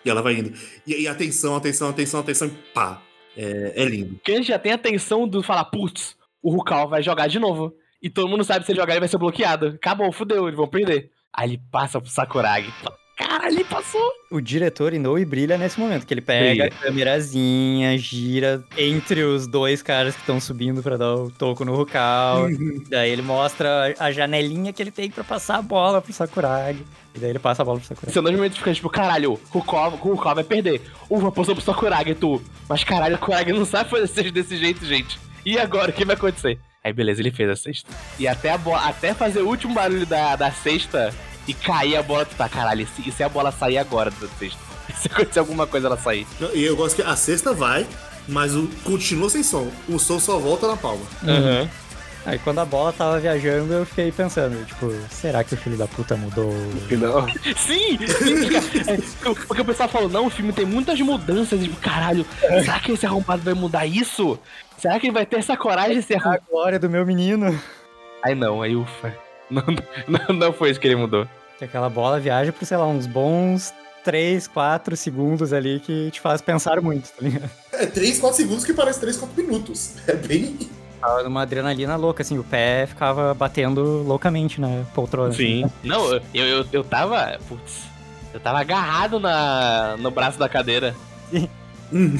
E ela vai indo. E, e atenção, atenção, atenção, atenção. E pá. É, é lindo. Porque já tem a do falar, putz, o Rukal vai jogar de novo. E todo mundo sabe se ele jogar ele vai ser bloqueado. Acabou, fudeu, eles vão perder. Aí ele passa pro Sakuragi. Caralho, ele passou. O diretor Inoue brilha nesse momento, que ele pega Brilha. a câmerazinha, gira entre os dois caras que estão subindo pra dar o toco no Rukal. daí ele mostra a janelinha que ele tem pra passar a bola pro Sakuragi. E daí ele passa a bola pro Sakuragi. São dois momentos que fica tipo, caralho, o Rukal, vai perder. Uva, passou pro Sakuragi, tu. Mas caralho, o Sakuragi não sabe fazer desse jeito, gente. E agora, o que vai acontecer? Aí beleza, ele fez a cesta. E até, a até fazer o último barulho da, da cesta e cair a bola, tu tá, caralho, e se, se a bola sair agora cesta? E se acontecer alguma coisa ela sair? E eu gosto que a sexta vai, mas o, continua sem som. O som só volta na palma. Uhum. Aí quando a bola tava viajando, eu fiquei pensando, tipo, será que o filho da puta mudou? Final. Sim! É, porque o pessoal falou, não, o filme tem muitas mudanças. Tipo, caralho, será que esse arrombado vai mudar isso? Será que ele vai ter essa coragem de ser A arrombado? glória do meu menino. Aí não, aí ufa. Não, não, não foi isso que ele mudou. Que aquela bola viaja por, sei lá, uns bons 3, 4 segundos ali que te faz pensar muito, tá ligado? É 3, 4 segundos que parece 3, 4 minutos. É bem. Tava numa adrenalina louca, assim, o pé ficava batendo loucamente na poltrona. assim. Não, eu, eu, eu tava. Putz. Eu tava agarrado na, no braço da cadeira. Hum.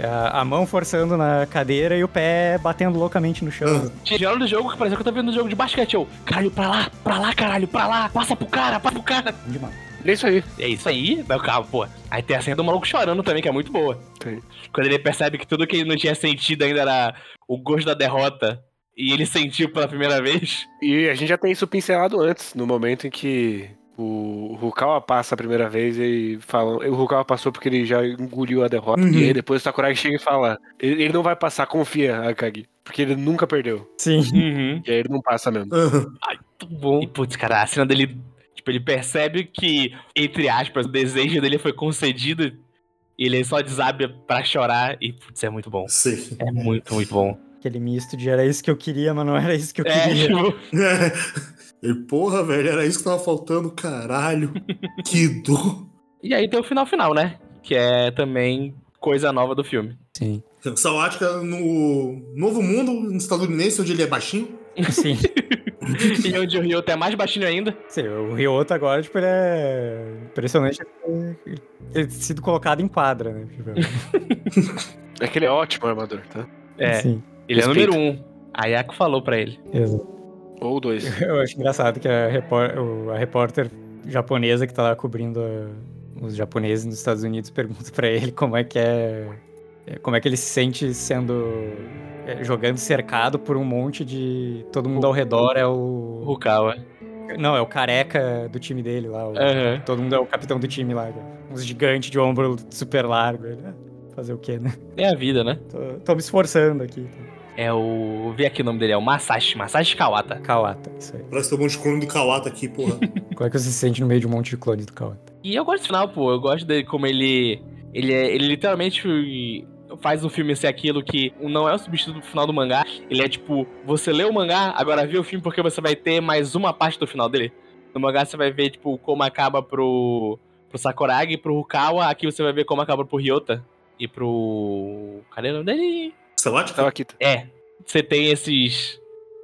A, a mão forçando na cadeira e o pé batendo loucamente no chão. Tirando do jogo que parecia que eu tava vendo um jogo de basquete. Eu, caralho, pra lá, pra lá, caralho, pra lá. Passa pro cara, passa pro cara. Demais. É isso aí. É isso aí, meu carro, pô. Aí tem a cena do maluco chorando também, que é muito boa. Tem. Quando ele percebe que tudo que ele não tinha sentido ainda era o gosto da derrota. E ele sentiu pela primeira vez. E a gente já tem isso pincelado antes, no momento em que o Rukawa passa a primeira vez e fala. O Rukawa passou porque ele já engoliu a derrota. Uhum. E aí depois o Sakuragi chega e fala: ele, ele não vai passar, confia, Akagi. Porque ele nunca perdeu. Sim. Uhum. E aí ele não passa mesmo. Aham. Muito bom. E, putz, cara, a cena dele. Tipo, ele percebe que, entre aspas, o desejo dele foi concedido. E ele só desabe pra chorar. E, putz, é muito bom. Sei. É muito, muito bom. Aquele misto de era isso que eu queria, mas não era isso que eu É, queria. tipo, E porra, velho, era isso que tava faltando, caralho. que dor. E aí tem o final final, né? Que é também coisa nova do filme. Sim. Sawatka no Novo Mundo estadunidense, onde ele é baixinho. Sim. e onde o Ryoto é mais baixinho ainda. Sim, o Ryoto agora, tipo, ele é impressionante ele ter sido colocado em quadra, né? Tipo, É que ele é ótimo armador, tá? É, Sim, ele é o Respeito. número um. A Yako falou pra ele. exato. Ou dois. Eu acho engraçado que a, repor- o- a repórter japonesa que tá lá cobrindo a- os japoneses nos Estados Unidos pergunta pra ele como é que é. é, Como é que ele se sente sendo. é, jogando cercado por um monte de. Todo mundo ao redor é o. Rukawa. Não, é o careca do time dele lá. o- Aham. Todo mundo é o capitão do time lá. Uns gigantes de ombro super largo. "Ah, fazer o quê, né? É a vida, né? Tô, tô me esforçando aqui. É o. Vê aqui o nome dele, é o Masashi. Masashi Kawata. Kawata, isso aí. Parece ter um monte de clone do Kawata aqui, porra. Como é que você se sente no meio de um monte de clones do Kawata? E eu gosto do final, pô. Eu gosto dele como ele. Ele, é, ele literalmente faz o filme ser aquilo que não é o substituto do final do mangá. Ele é tipo, você lê o mangá, agora vê o filme porque você vai ter mais uma parte do final dele. No mangá você vai ver, tipo, como acaba pro, pro Sakuragi, pro Rukawa. Aqui você vai ver como acaba pro Ryota. E pro. Cadê o nome dele? Tava aqui. É. Você tem esses.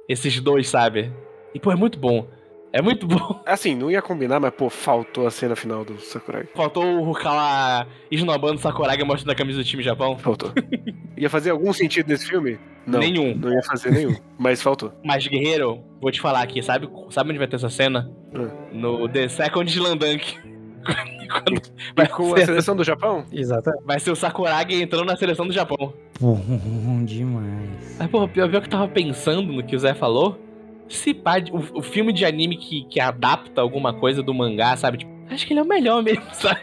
Esses dois, sabe? E, pô, é muito bom. É muito bom. Assim, não ia combinar, mas, pô, faltou a cena final do Sakuragi. Faltou o Rukawa esnobando o Sakuragi mostrando a camisa do time Japão. Faltou. ia fazer algum sentido nesse filme? Não. Nenhum. Não ia fazer nenhum. Mas faltou. Mas, Guerreiro, vou te falar aqui, sabe, sabe onde vai ter essa cena? Hum. No The Second Slandunk. E vai, com a ser, seleção do Japão? Exatamente. vai ser o Sakuragi entrando na seleção do Japão. Bom demais. Mas, porra, pior, pior que eu tava pensando no que o Zé falou. Se pá, o, o filme de anime que, que adapta alguma coisa do mangá, sabe? Tipo, acho que ele é o melhor mesmo, sabe?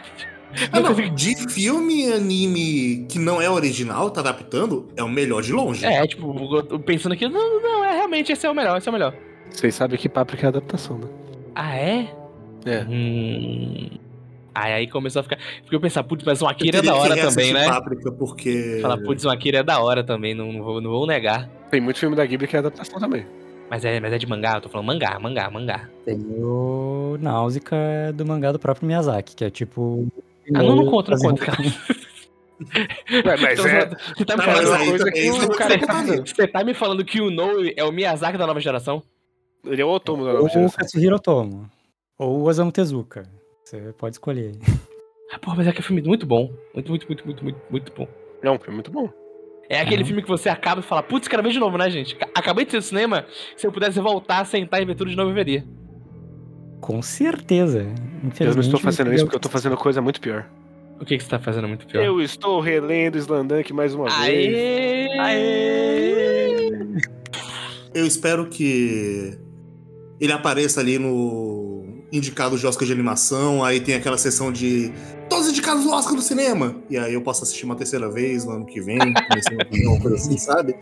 Ah, não. De filme anime que não é original, tá adaptando, é o melhor de longe. É, tipo, pensando aqui, não, não, é realmente esse é o melhor, esse é o melhor. Vocês sabem que Paprika é adaptação, né? Ah, é? É. Hum. Aí, aí começou a ficar. Porque eu pensar, putz, mas o Eu Akira é da que hora também, né? Páprica porque... Falar, putz, o Akira é da hora também, não, não, vou, não vou negar. Tem muito filme da Ghibli que é adaptação também. Mas é, mas é de mangá, eu tô falando mangá, mangá, mangá. Tem o Náusica do mangá do próprio Miyazaki, que é tipo. Ah, não, não conta, não conta, um- cara. Ué, mas Então, é. Você tá me mas falando coisa que o é cara tá tá fazendo. Você tá me falando que o No é o Miyazaki da nova geração? Ele é o Otomo da nova Ou o geração. Katsuhiro Otomo. Ou o Osamu Tezuka. Você pode escolher. Ah, porra, mas é que é um filme muito bom. Muito, muito, muito, muito, muito, muito bom. É um filme muito bom. É aquele Uhum. filme que você acaba e fala, putz, quero ver de novo, né, gente? Ca- Acabei de ser no cinema, se eu pudesse voltar, sentar e ver tudo de novo, eu veria. Com certeza. Eu não estou fazendo isso porque eu tô fazendo coisa muito pior. O que, que você tá fazendo muito pior? Eu estou relendo Slandank mais uma vez. Aê! Aê! Eu espero que ele apareça ali no indicado de Oscar de animação, aí tem aquela sessão de todos indicados do Oscar do cinema. E aí eu posso assistir uma terceira vez no ano que vem, começando a fazer uma coisa assim, sabe?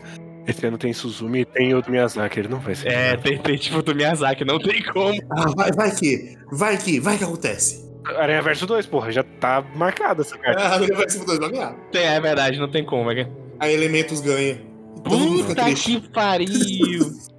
Esse ano tem Suzumi e tem o Miyazaki, ele não vai ser. É, tem, tem tipo do Miyazaki, não tem como. Ah, vai, vai que, vai que, vai que acontece. Aranha Verso 2, porra, já tá marcada essa carta. Ele vai se mudar vai ganhar. Tem, é verdade, não tem como. É que... Aí Elementos ganha. Puta que pariu!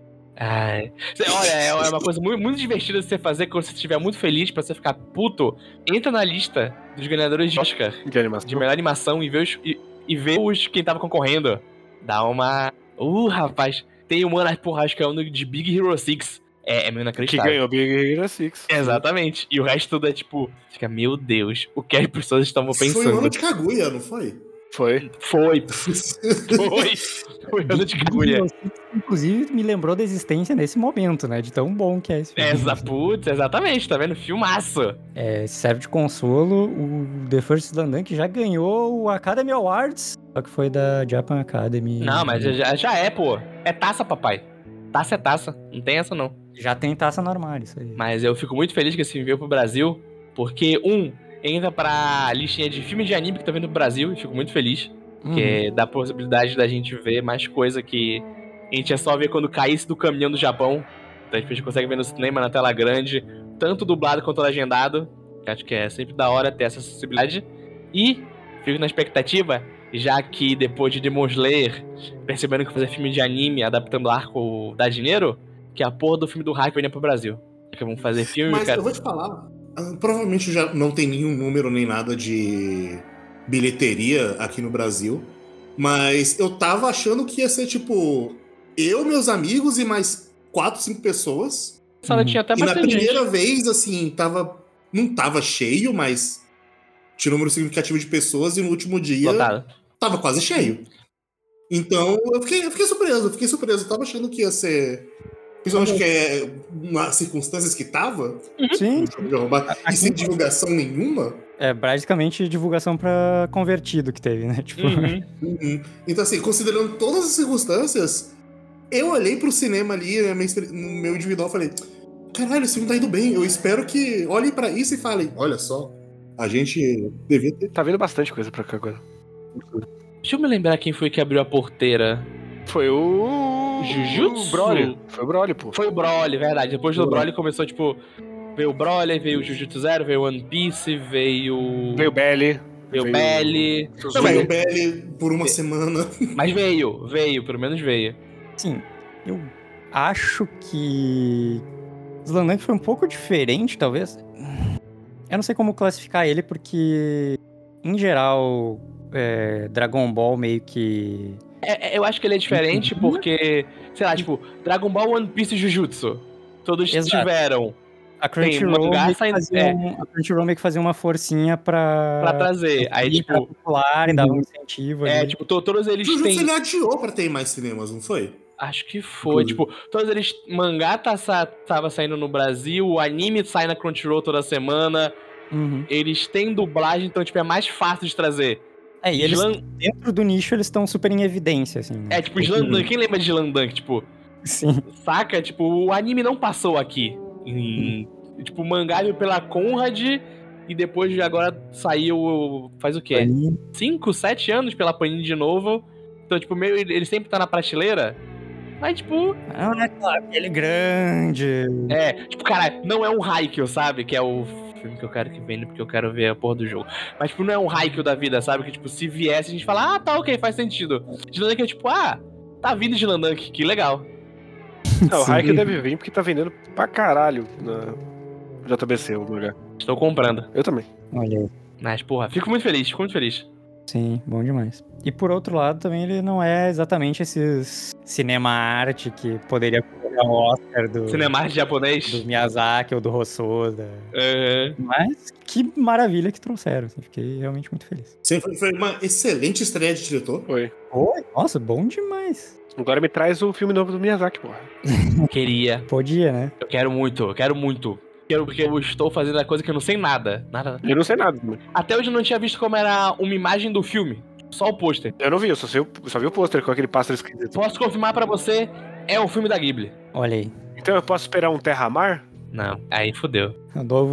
Ai. Olha, é uma coisa muito, muito divertida de você fazer quando você estiver muito feliz pra você ficar puto. Entra na lista dos ganhadores de Oscar De animação. de melhor animação e vê os, e, e vê os quem tava concorrendo. Dá uma. Uh, rapaz. Tem o porra, acho que é um de Big Hero 6. É, é meio Que inacreditável. ganhou Big Hero 6. Exatamente. E o resto tudo é tipo, fica, meu Deus, o que as pessoas estavam Foi o pensando? ano de Kaguya, não foi? Foi. Foi, foi. Foi ano de Kaguya. Inclusive, me lembrou da existência nesse momento, né? De tão bom que é esse filme. Exa, putz, exatamente, tá vendo? Filmaço. É, serve de consolo, o The First Slandunk já ganhou o Academy Awards, só que foi da Japan Academy. Não, mas já, já é, pô. É taça, papai. Taça é taça. Não tem essa, não. Já tem taça no armário, isso aí. Mas eu fico muito feliz que esse filme veio pro Brasil, porque, um, entra pra listinha de filme de anime que tá vindo pro Brasil, e fico muito feliz. Uhum. Que dá a possibilidade da gente ver mais coisa que a gente é só ver quando caísse do caminhão do Japão. Então a gente consegue ver no cinema, na tela grande, tanto dublado quanto legendado. Acho que é sempre da hora ter essa acessibilidade. E fico na expectativa, já que depois de Demon Slayer, percebendo que fazer filme de anime adaptando arco dá dinheiro, que a porra do filme do Hack venha pro Brasil. Que vão fazer filme, Mas cara. eu vou te falar, ah, provavelmente já não tem nenhum número nem nada de bilheteria aqui no Brasil, mas eu tava achando que ia ser tipo eu, meus amigos e mais quatro, cinco pessoas. A sala Uhum. tinha até e na bastante gente. primeira vez, assim, tava. Não tava cheio, mas tinha um número significativo de pessoas e no último dia Lotado. tava quase cheio. Então, eu fiquei, eu fiquei surpreso, eu fiquei surpreso. Eu tava achando que ia ser Principalmente que é nas circunstâncias que tava, Sim, de arrombado, e sem divulgação nenhuma. é basicamente divulgação pra convertido que teve, né? Tipo, Uhum. Uhum. Então, assim, considerando todas as circunstâncias, eu olhei pro cinema ali, né, no meu individual, e falei: caralho, esse filme tá indo bem. Eu espero que olhem pra isso e falem: olha só, a gente devia ter. Tá vindo bastante coisa pra cá agora. Deixa eu me lembrar quem foi que abriu a porteira. Foi o. Jujutsu? O Broly. Foi o Broly, pô. Foi o Broly, verdade. Depois do Broly começou, tipo. Veio o Broly, veio o Jujutsu Zero, veio o One Piece, veio. Veio o Belly. veio o Belly. Não, Veio o Belly por uma semana. mas veio, veio, pelo menos veio. assim, eu acho que Slandunk foi um pouco diferente, talvez. Eu não sei como classificar ele, porque, em geral, é, Dragon Ball meio que. É, é, eu acho que ele é diferente porque, sei lá, tipo, Dragon Ball, One Piece e Jujutsu. Todos Exato. tiveram A Tem Crunchyroll, mangá meio que saindo- fazia é. um, a Crunchyroll meio que fazia uma forcinha pra. pra trazer. Aí, tipo, popular e dava um incentivo. é, ali. tipo, to- todos eles Jujutsu têm. ele adiou pra ter mais cinemas, não foi? Acho que foi. Inclusive. Tipo, todos eles. Mangá tá, sa- tava saindo no Brasil, o anime sai na Crunchyroll toda semana. Uhum. Eles têm dublagem, então, tipo, é mais fácil de trazer. É, e eles, dentro do nicho, eles estão super em evidência, assim. né? É, tipo, Slandunk. Quem lembra de Slandunk? Tipo, Sim. saca? Tipo, o anime não passou aqui. Em- Tipo, o mangá pela Conrad e depois de agora saiu. Faz o quê? Ali. 5, 7 anos pela Panini de novo. Então, tipo, meio. Ele sempre tá na prateleira. Mas, tipo. Ah, é claro, ele grande. É, tipo, cara, não é um Haikyuu, sabe? Que é o filme que eu quero que venha porque eu quero ver a porra do jogo. Mas, tipo, não é um Haikyuu da vida, sabe? Que, tipo, se viesse, a gente fala, ah, tá, ok, faz sentido. Slandunk é tipo, ah, tá vindo de Slandunk, que legal. Não, o. Haikyuu deve vir porque tá vendendo pra caralho na JBC, o lugar. Estou comprando. Eu também. Olha aí. Mas, porra, fico muito feliz, fico muito feliz. Sim, bom demais. E por outro lado, também ele não é exatamente esses cinema arte que poderia ganhar o Oscar do, Cinemark do japonês. Miyazaki ou do Hosoda. Aham. Mas que maravilha que trouxeram. assim, fiquei realmente muito feliz. Sim, foi, foi uma excelente estreia de diretor. Foi. Oi, nossa, bom demais. Agora me traz o filme novo do Miyazaki, porra. Queria. Podia, né? Eu quero muito, eu quero muito. Quero porque eu estou fazendo a coisa que eu não sei nada. Nada. Eu não sei nada. Até hoje eu não tinha visto como era uma imagem do filme. Só o pôster. Eu não vi, eu só, sei, só vi o pôster com aquele pássaro esquisito. Posso confirmar pra você, é um filme da Ghibli. Olha aí. Então eu posso esperar um Terra-Mar? Não, aí fodeu.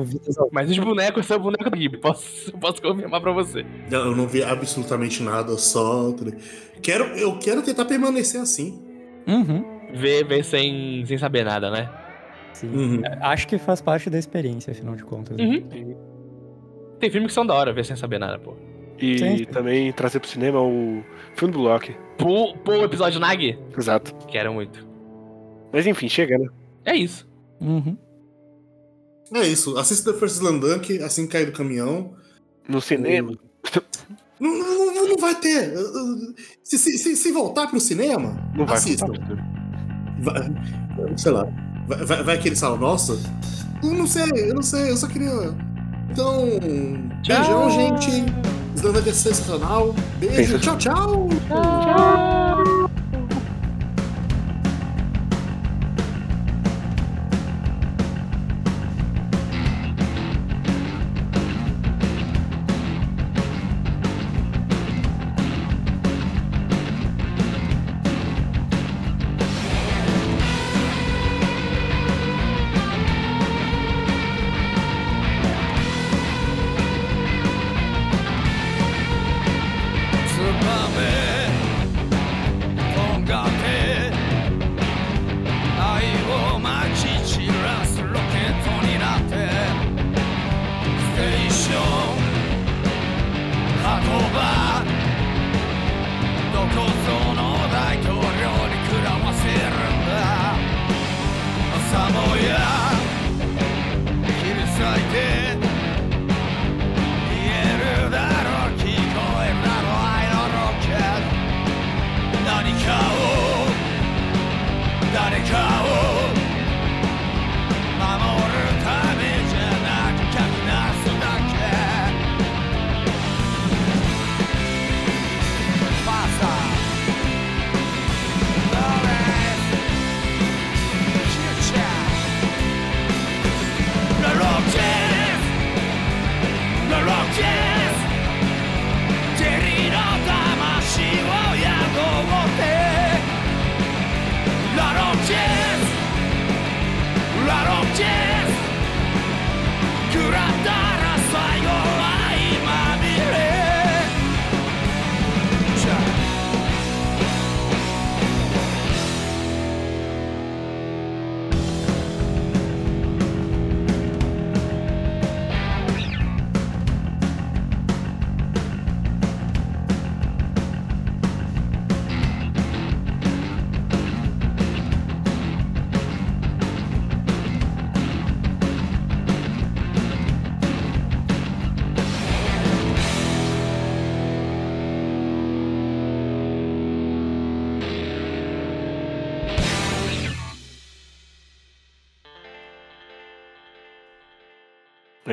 Vidas Mas os bonecos são bonecos da Ghibli. Posso, posso confirmar pra você. Eu eu não vi absolutamente nada, só. Quero, eu quero tentar permanecer assim. Uhum. Ver, ver sem, sem saber nada, né? Sim. Uhum. Acho que faz parte da experiência, afinal de contas. né? Uhum. Tem filmes que são da hora ver sem saber nada, pô. E Sim, sim. também trazer pro cinema o filme do Block. Pô, pô, o episódio Nag? Exato. Quero muito. Mas enfim, chega, né? É isso. Uhum. É isso. Assista The First Slandunk assim que cair do caminhão. No cinema. Não, não, não, não vai ter. Se, se, se, se voltar pro cinema, Não vai assista. Vai- sei lá. Vai, vai, vai que eles falam, nossa. Eu não sei, eu não sei, eu só queria. Então. Beijão, gente. Slandunk é sensacional. Beijo, tchau, tchau. Basta.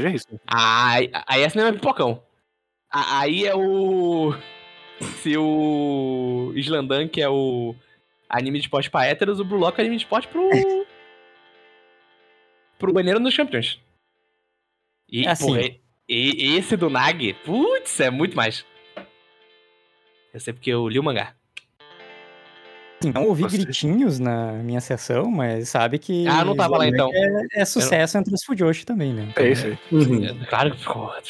Mas é isso. Aí, aí é cinema pipocão. Aí é o. Se o Slandunk é o anime de esporte pra héteros, o Blue Lock é anime de esporte pro. pro banheiro dos campeões. E, É assim. porra, e, e esse do Nag, putz, é muito mais. Eu sei porque eu li o mangá. Assim, não ouvi gritinhos na minha sessão, mas sabe que. Ah, não tava lá, então. É, é sucesso entre os Fujoshi também, né? É isso aí. Uhum. É, Claro que. porra.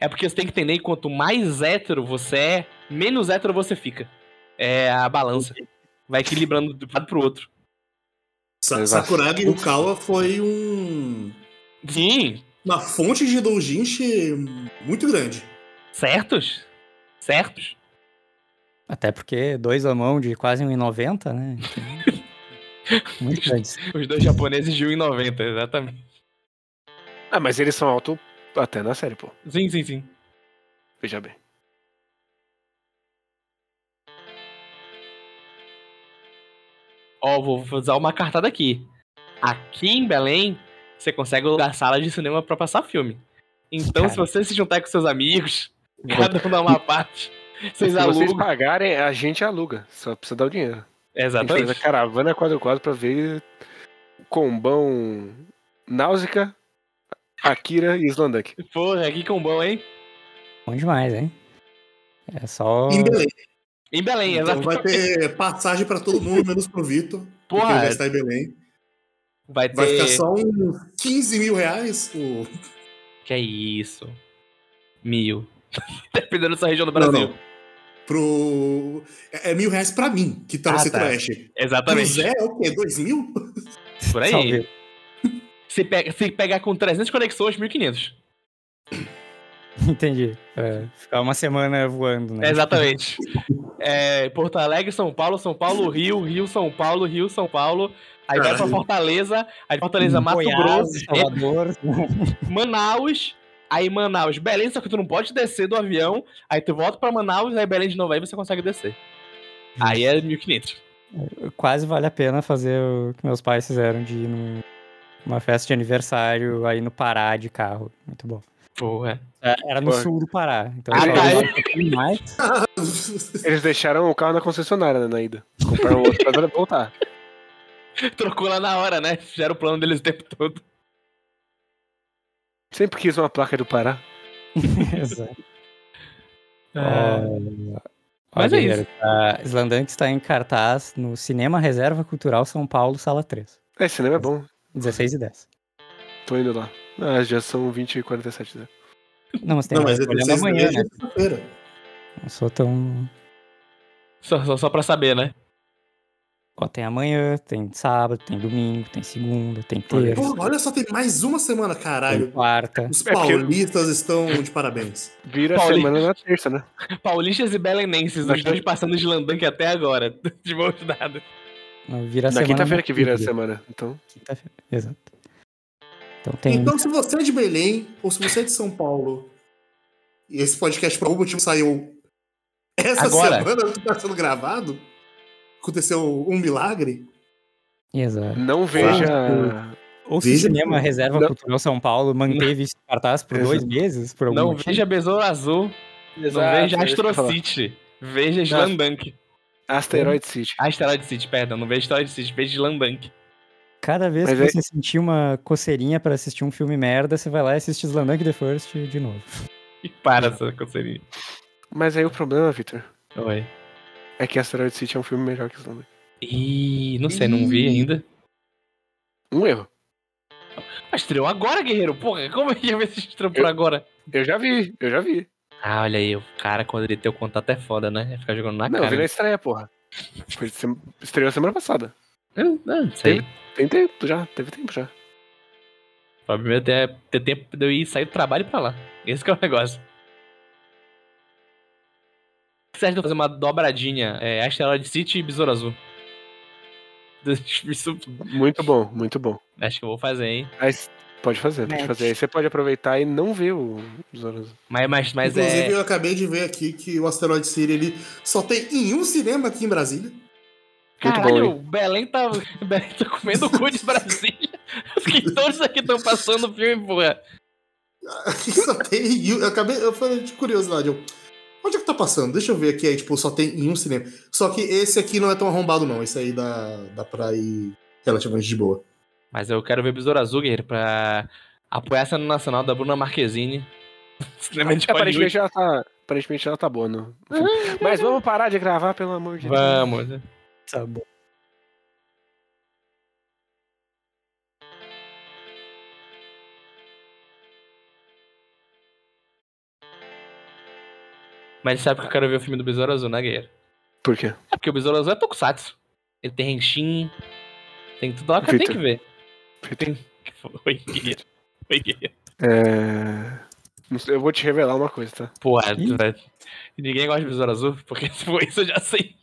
É porque você tem que entender que quanto mais hétero você é, menos hétero você fica. É a balança. Vai equilibrando de um lado pro outro. Sa. Sakuragi Rukawa foi um, Sim, uma fonte de doujinshi muito grande. certos? Certos. Até porque dois a mão de quase 1,90, né? Então, muito grandes. Os dois japoneses de 1,90, exatamente. Ah, mas eles são alto até na série, pô. Sim, sim, sim. Veja bem. Ó, vou usar uma cartada aqui. Aqui em Belém, você consegue alugar sala de cinema pra passar filme. Então, Cara. se você se juntar com seus amigos, cada um dá uma parte, vocês Se vocês pagarem, a gente aluga. Só precisa dar o dinheiro. A gente faz a Exatamente. caravana quadro quadro pra ver combão Náusica, Akira e Slanduck. Porra, que combão, hein? Bom demais, hein? É só. Em Belém. Em Belém, Então vai exatamente. ter passagem pra todo mundo, menos pro Vitor. Porra, ele vai estar em Belém. vai ter. Vai ficar só uns 15 mil reais. O... Que é isso? Mil. Dependendo da sua região do Não, Brasil. não. Pro... É, é mil reais pra mim, que tá no Ah, Centro-Oeste. Exatamente. Zé é o quê? Dois mil? Por aí. Salve. Se, pega, se pegar com 300 conexões, 1.500. Entendi. É, ficar uma semana voando, né? Exatamente. É, Porto Alegre, São Paulo, São Paulo, Rio, Rio, São Paulo, Rio, São Paulo. Aí vai pra. Fortaleza, aí Fortaleza, Mato Goiás, Grosso, é, Salvador. Manaus, aí Manaus, Belém, só que tu não pode descer do avião, aí tu volta pra Manaus, aí Belém de novo, aí você consegue descer. Aí é 1.500. Quase vale a pena fazer o que meus pais fizeram de ir num- numa festa de aniversário aí no Pará de carro. Muito bom. Porra. É, Era no Porra. sul do Pará. Então Ah, tá. Eles deixaram o carro na concessionária né, na ida. Compraram outro pra voltar. Trocou lá na hora, né? Fizeram o plano deles o tempo todo. Sempre quis uma placa do Pará. Exato. É. Mas é Guerreiro, A está em cartaz no Cinema Reserva Cultural São Paulo, Sala 3. É, cinema é bom. 16 e 10. Tô indo lá. Ah, já são 20 e 47 né? Não, mas tem Não, mas é olhando 16 amanhã, né? sexta-feira. Não sou tão. Só, só, só pra saber, né? Ó, tem amanhã, tem sábado, tem domingo, tem segunda, tem terça, Pô, olha só, tem mais uma semana, tem caralho. quarta. Os É paulistas estão de parabéns. Vira Paulinho. semana na terça, né? Paulistas e belenenses, os dois passando de Landanque até agora. De mãos dadas. Não, vira Na semana quinta-feira que vira a semana. Então, Quinta-feira, exato. Então tem. Então, se você é de Belém ou se você é de São Paulo e esse podcast por algum motivo saiu essa Agora. semana que tá sendo gravado, aconteceu um milagre. Exato. não veja. Ou se o Veja- Cinema Reserva Não. Cultural São Paulo manteve esse cartaz por dois meses, por algum Não motivo. veja Besouro Azul, não veja é ia falar. Astro City. Veja Slandank. Asteroid City. Asteroid City, perdão, não veja Asteroid City, veja Slandank. Cada vez Mas que é- você sentir uma coceirinha pra assistir um filme merda, você vai lá e assiste Slandank The First de novo. E para essa coceirinha. Mas aí o problema, Victor, Oi. É que Asteroid City é um filme melhor que Slumber. Ih, não sei, não vi ainda. Um erro. Mas estreou agora, guerreiro. Porra, como é que ia ver se estreou por agora? Eu já vi, eu já vi. Ah, olha aí, o cara, quando ele tem o contato é foda, né? É ficar jogando na não, eu vi na cara. estreia, porra. Foi Estreou semana passada. Eu não sei. Tem tempo já, teve tempo já. Provavelmente é ter tempo de eu ir sair do trabalho e pra lá. Esse que é o negócio. O que você acha de eu fazer uma dobradinha? É, Asteroid City e Besouro Azul. Isso- Muito bom, muito bom. Acho que eu vou fazer, hein? Aí, pode fazer, pode Match. fazer. Aí você pode aproveitar e não ver o Besouro Azul. Mas, mas, mas Inclusive, é. eu acabei de ver aqui que o Asteroid City ele só tem em um cinema aqui em Brasília. Caralho, bom, o Belém tá, Belém tá comendo o cu de Brasília. que todos aqui estão passando o filme, porra. Aqui só tem. Eu acabei. Eu falei de curiosidade. Eu, onde é que tá passando? Deixa eu ver aqui. Aí, tipo, só tem em um cinema. Só que esse aqui não é tão arrombado, não. Esse aí dá, dá pra ir relativamente de boa. Mas eu quero ver Besouro Azul, guerreiro, pra apoiar a cena nacional da Bruna Marquezine. Cinema de Hollywood. Aparentemente ela tá. Aparentemente ela tá boa, filme. Mas vamos parar de gravar, pelo amor de Deus. Vamos. né? Tá bom. Mas sabe que eu quero ver o filme do Besouro Azul, né, guerreiro? Por quê? É porque o Besouro Azul é Tokusatsu. Ele tem Henshin. Tem tudo lá que Vitor. que ver. Vitor. Oi, guerreiro. Oi, guerreiro. É. Eu vou te revelar uma coisa, tá? Tu vai- ninguém gosta de Besouro Azul? Porque se for isso eu já sei.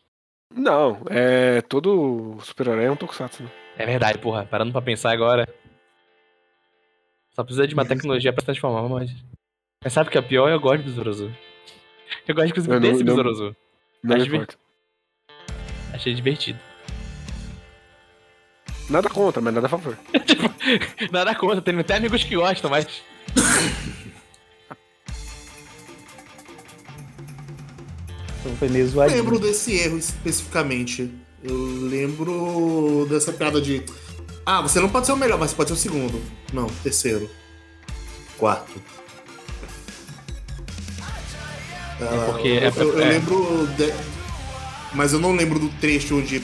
Não, é. Todo super-herói é um tokusatsu, né? É verdade, porra. Parando pra pensar agora. Só precisa de uma tecnologia pra se transformar, mas. Mas sabe o que é pior? Eu gosto de Besouro Azul. Eu gosto, inclusive, Eu não- desse não- Besouro Azul. Não Acho. Achei divertido. Nada contra, mas nada a favor. tipo, nada contra, tem até amigos que gostam, mas. Então foi meio zoadinho. lembro desse erro especificamente. Eu lembro dessa piada de. Ah, você não pode ser o melhor, mas você pode ser o segundo. Não, terceiro. Quarto. Ah, porque- eu, é- eu- eu é. lembro. de- Mas eu não lembro do trecho onde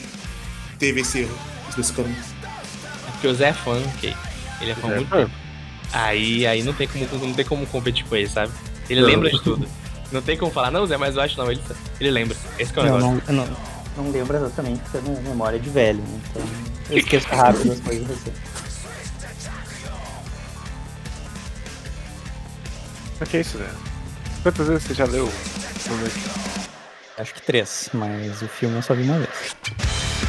teve esse erro, especificamente. É porque o Zé é fã, ok. Ele é fã há muito fã. tempo. Aí, aí não tem como, não tem como competir com ele, sabe? Ele Não. lembra de tudo. Não tem como falar, não, Zé, mas eu acho não, ele, ele lembra. Esse que é o Não, negócio. não, não, não lembro exatamente, porque eu tenho memória de velho, né? Então eu esqueço rápido as coisas assim. Mas que é isso, velho? Quantas vezes você já leu? Acho que três, mas o filme eu só vi uma vez.「